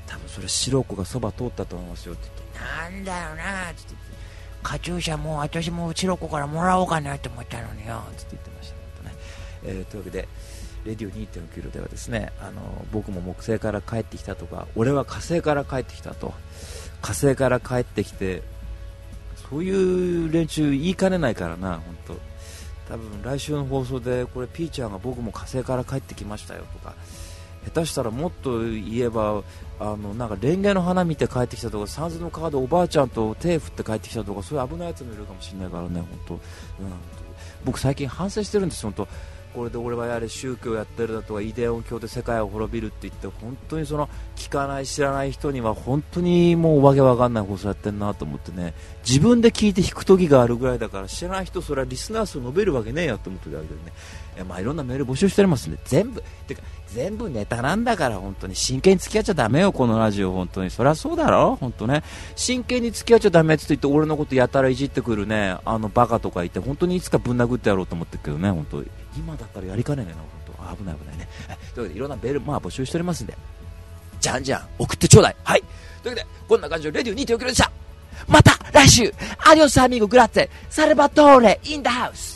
多分それ白子がそば通ったと思いますよって言ってなんだよなって言ってカチューシャもう私も白子からもらおうかなって思ったのによって言ってました、ね。えー、というわけでレディオ2.9キロではですねあの僕も木星から帰ってきたとか俺は火星から帰ってきたと。火星から帰ってきてそういう連中言いかねないからな本当。多分来週の放送でこれピーちゃんが僕も火星から帰ってきましたよとか下手したらもっと言えばあのなんかレンゲの花見て帰ってきたとかサンズの川でおばあちゃんと手振って帰ってきたとかそういう危ないやつもいるかもしれないからね本当、うん、僕最近反省してるんです本当。これで俺はやれ宗教やってるだとかイデオン教で世界を滅びるって言って本当にその聞かない知らない人には本当にもうわけわかんない放送やってるなと思ってね。自分で聞いて引く時があるぐらいだから知らない人それはリスナー数伸びるわけねえやと思ってるわけでね。いやまあいろんなメール募集しておりますんで全部てか全部ネタなんだから本当に。真剣に付き合っちゃだめよこのラジオ本当に。そりゃそうだろ？本当ね。真剣に付き合っちゃだめって言って俺のことやたらいじってくるね。あのバカとかいて本当にいつかぶん殴ってやろうと思ってるけどね本当今だったらやりかねねえな本当。危ない危ないね。というわけでいろんなメールまあ募集しておりますんで。じゃんじゃん送ってちょうだい。はい。というわけでこんな感じでレディオ2.4キロでした。また来週アディオスアミーゴグラッツェサルバトーレインダハウス。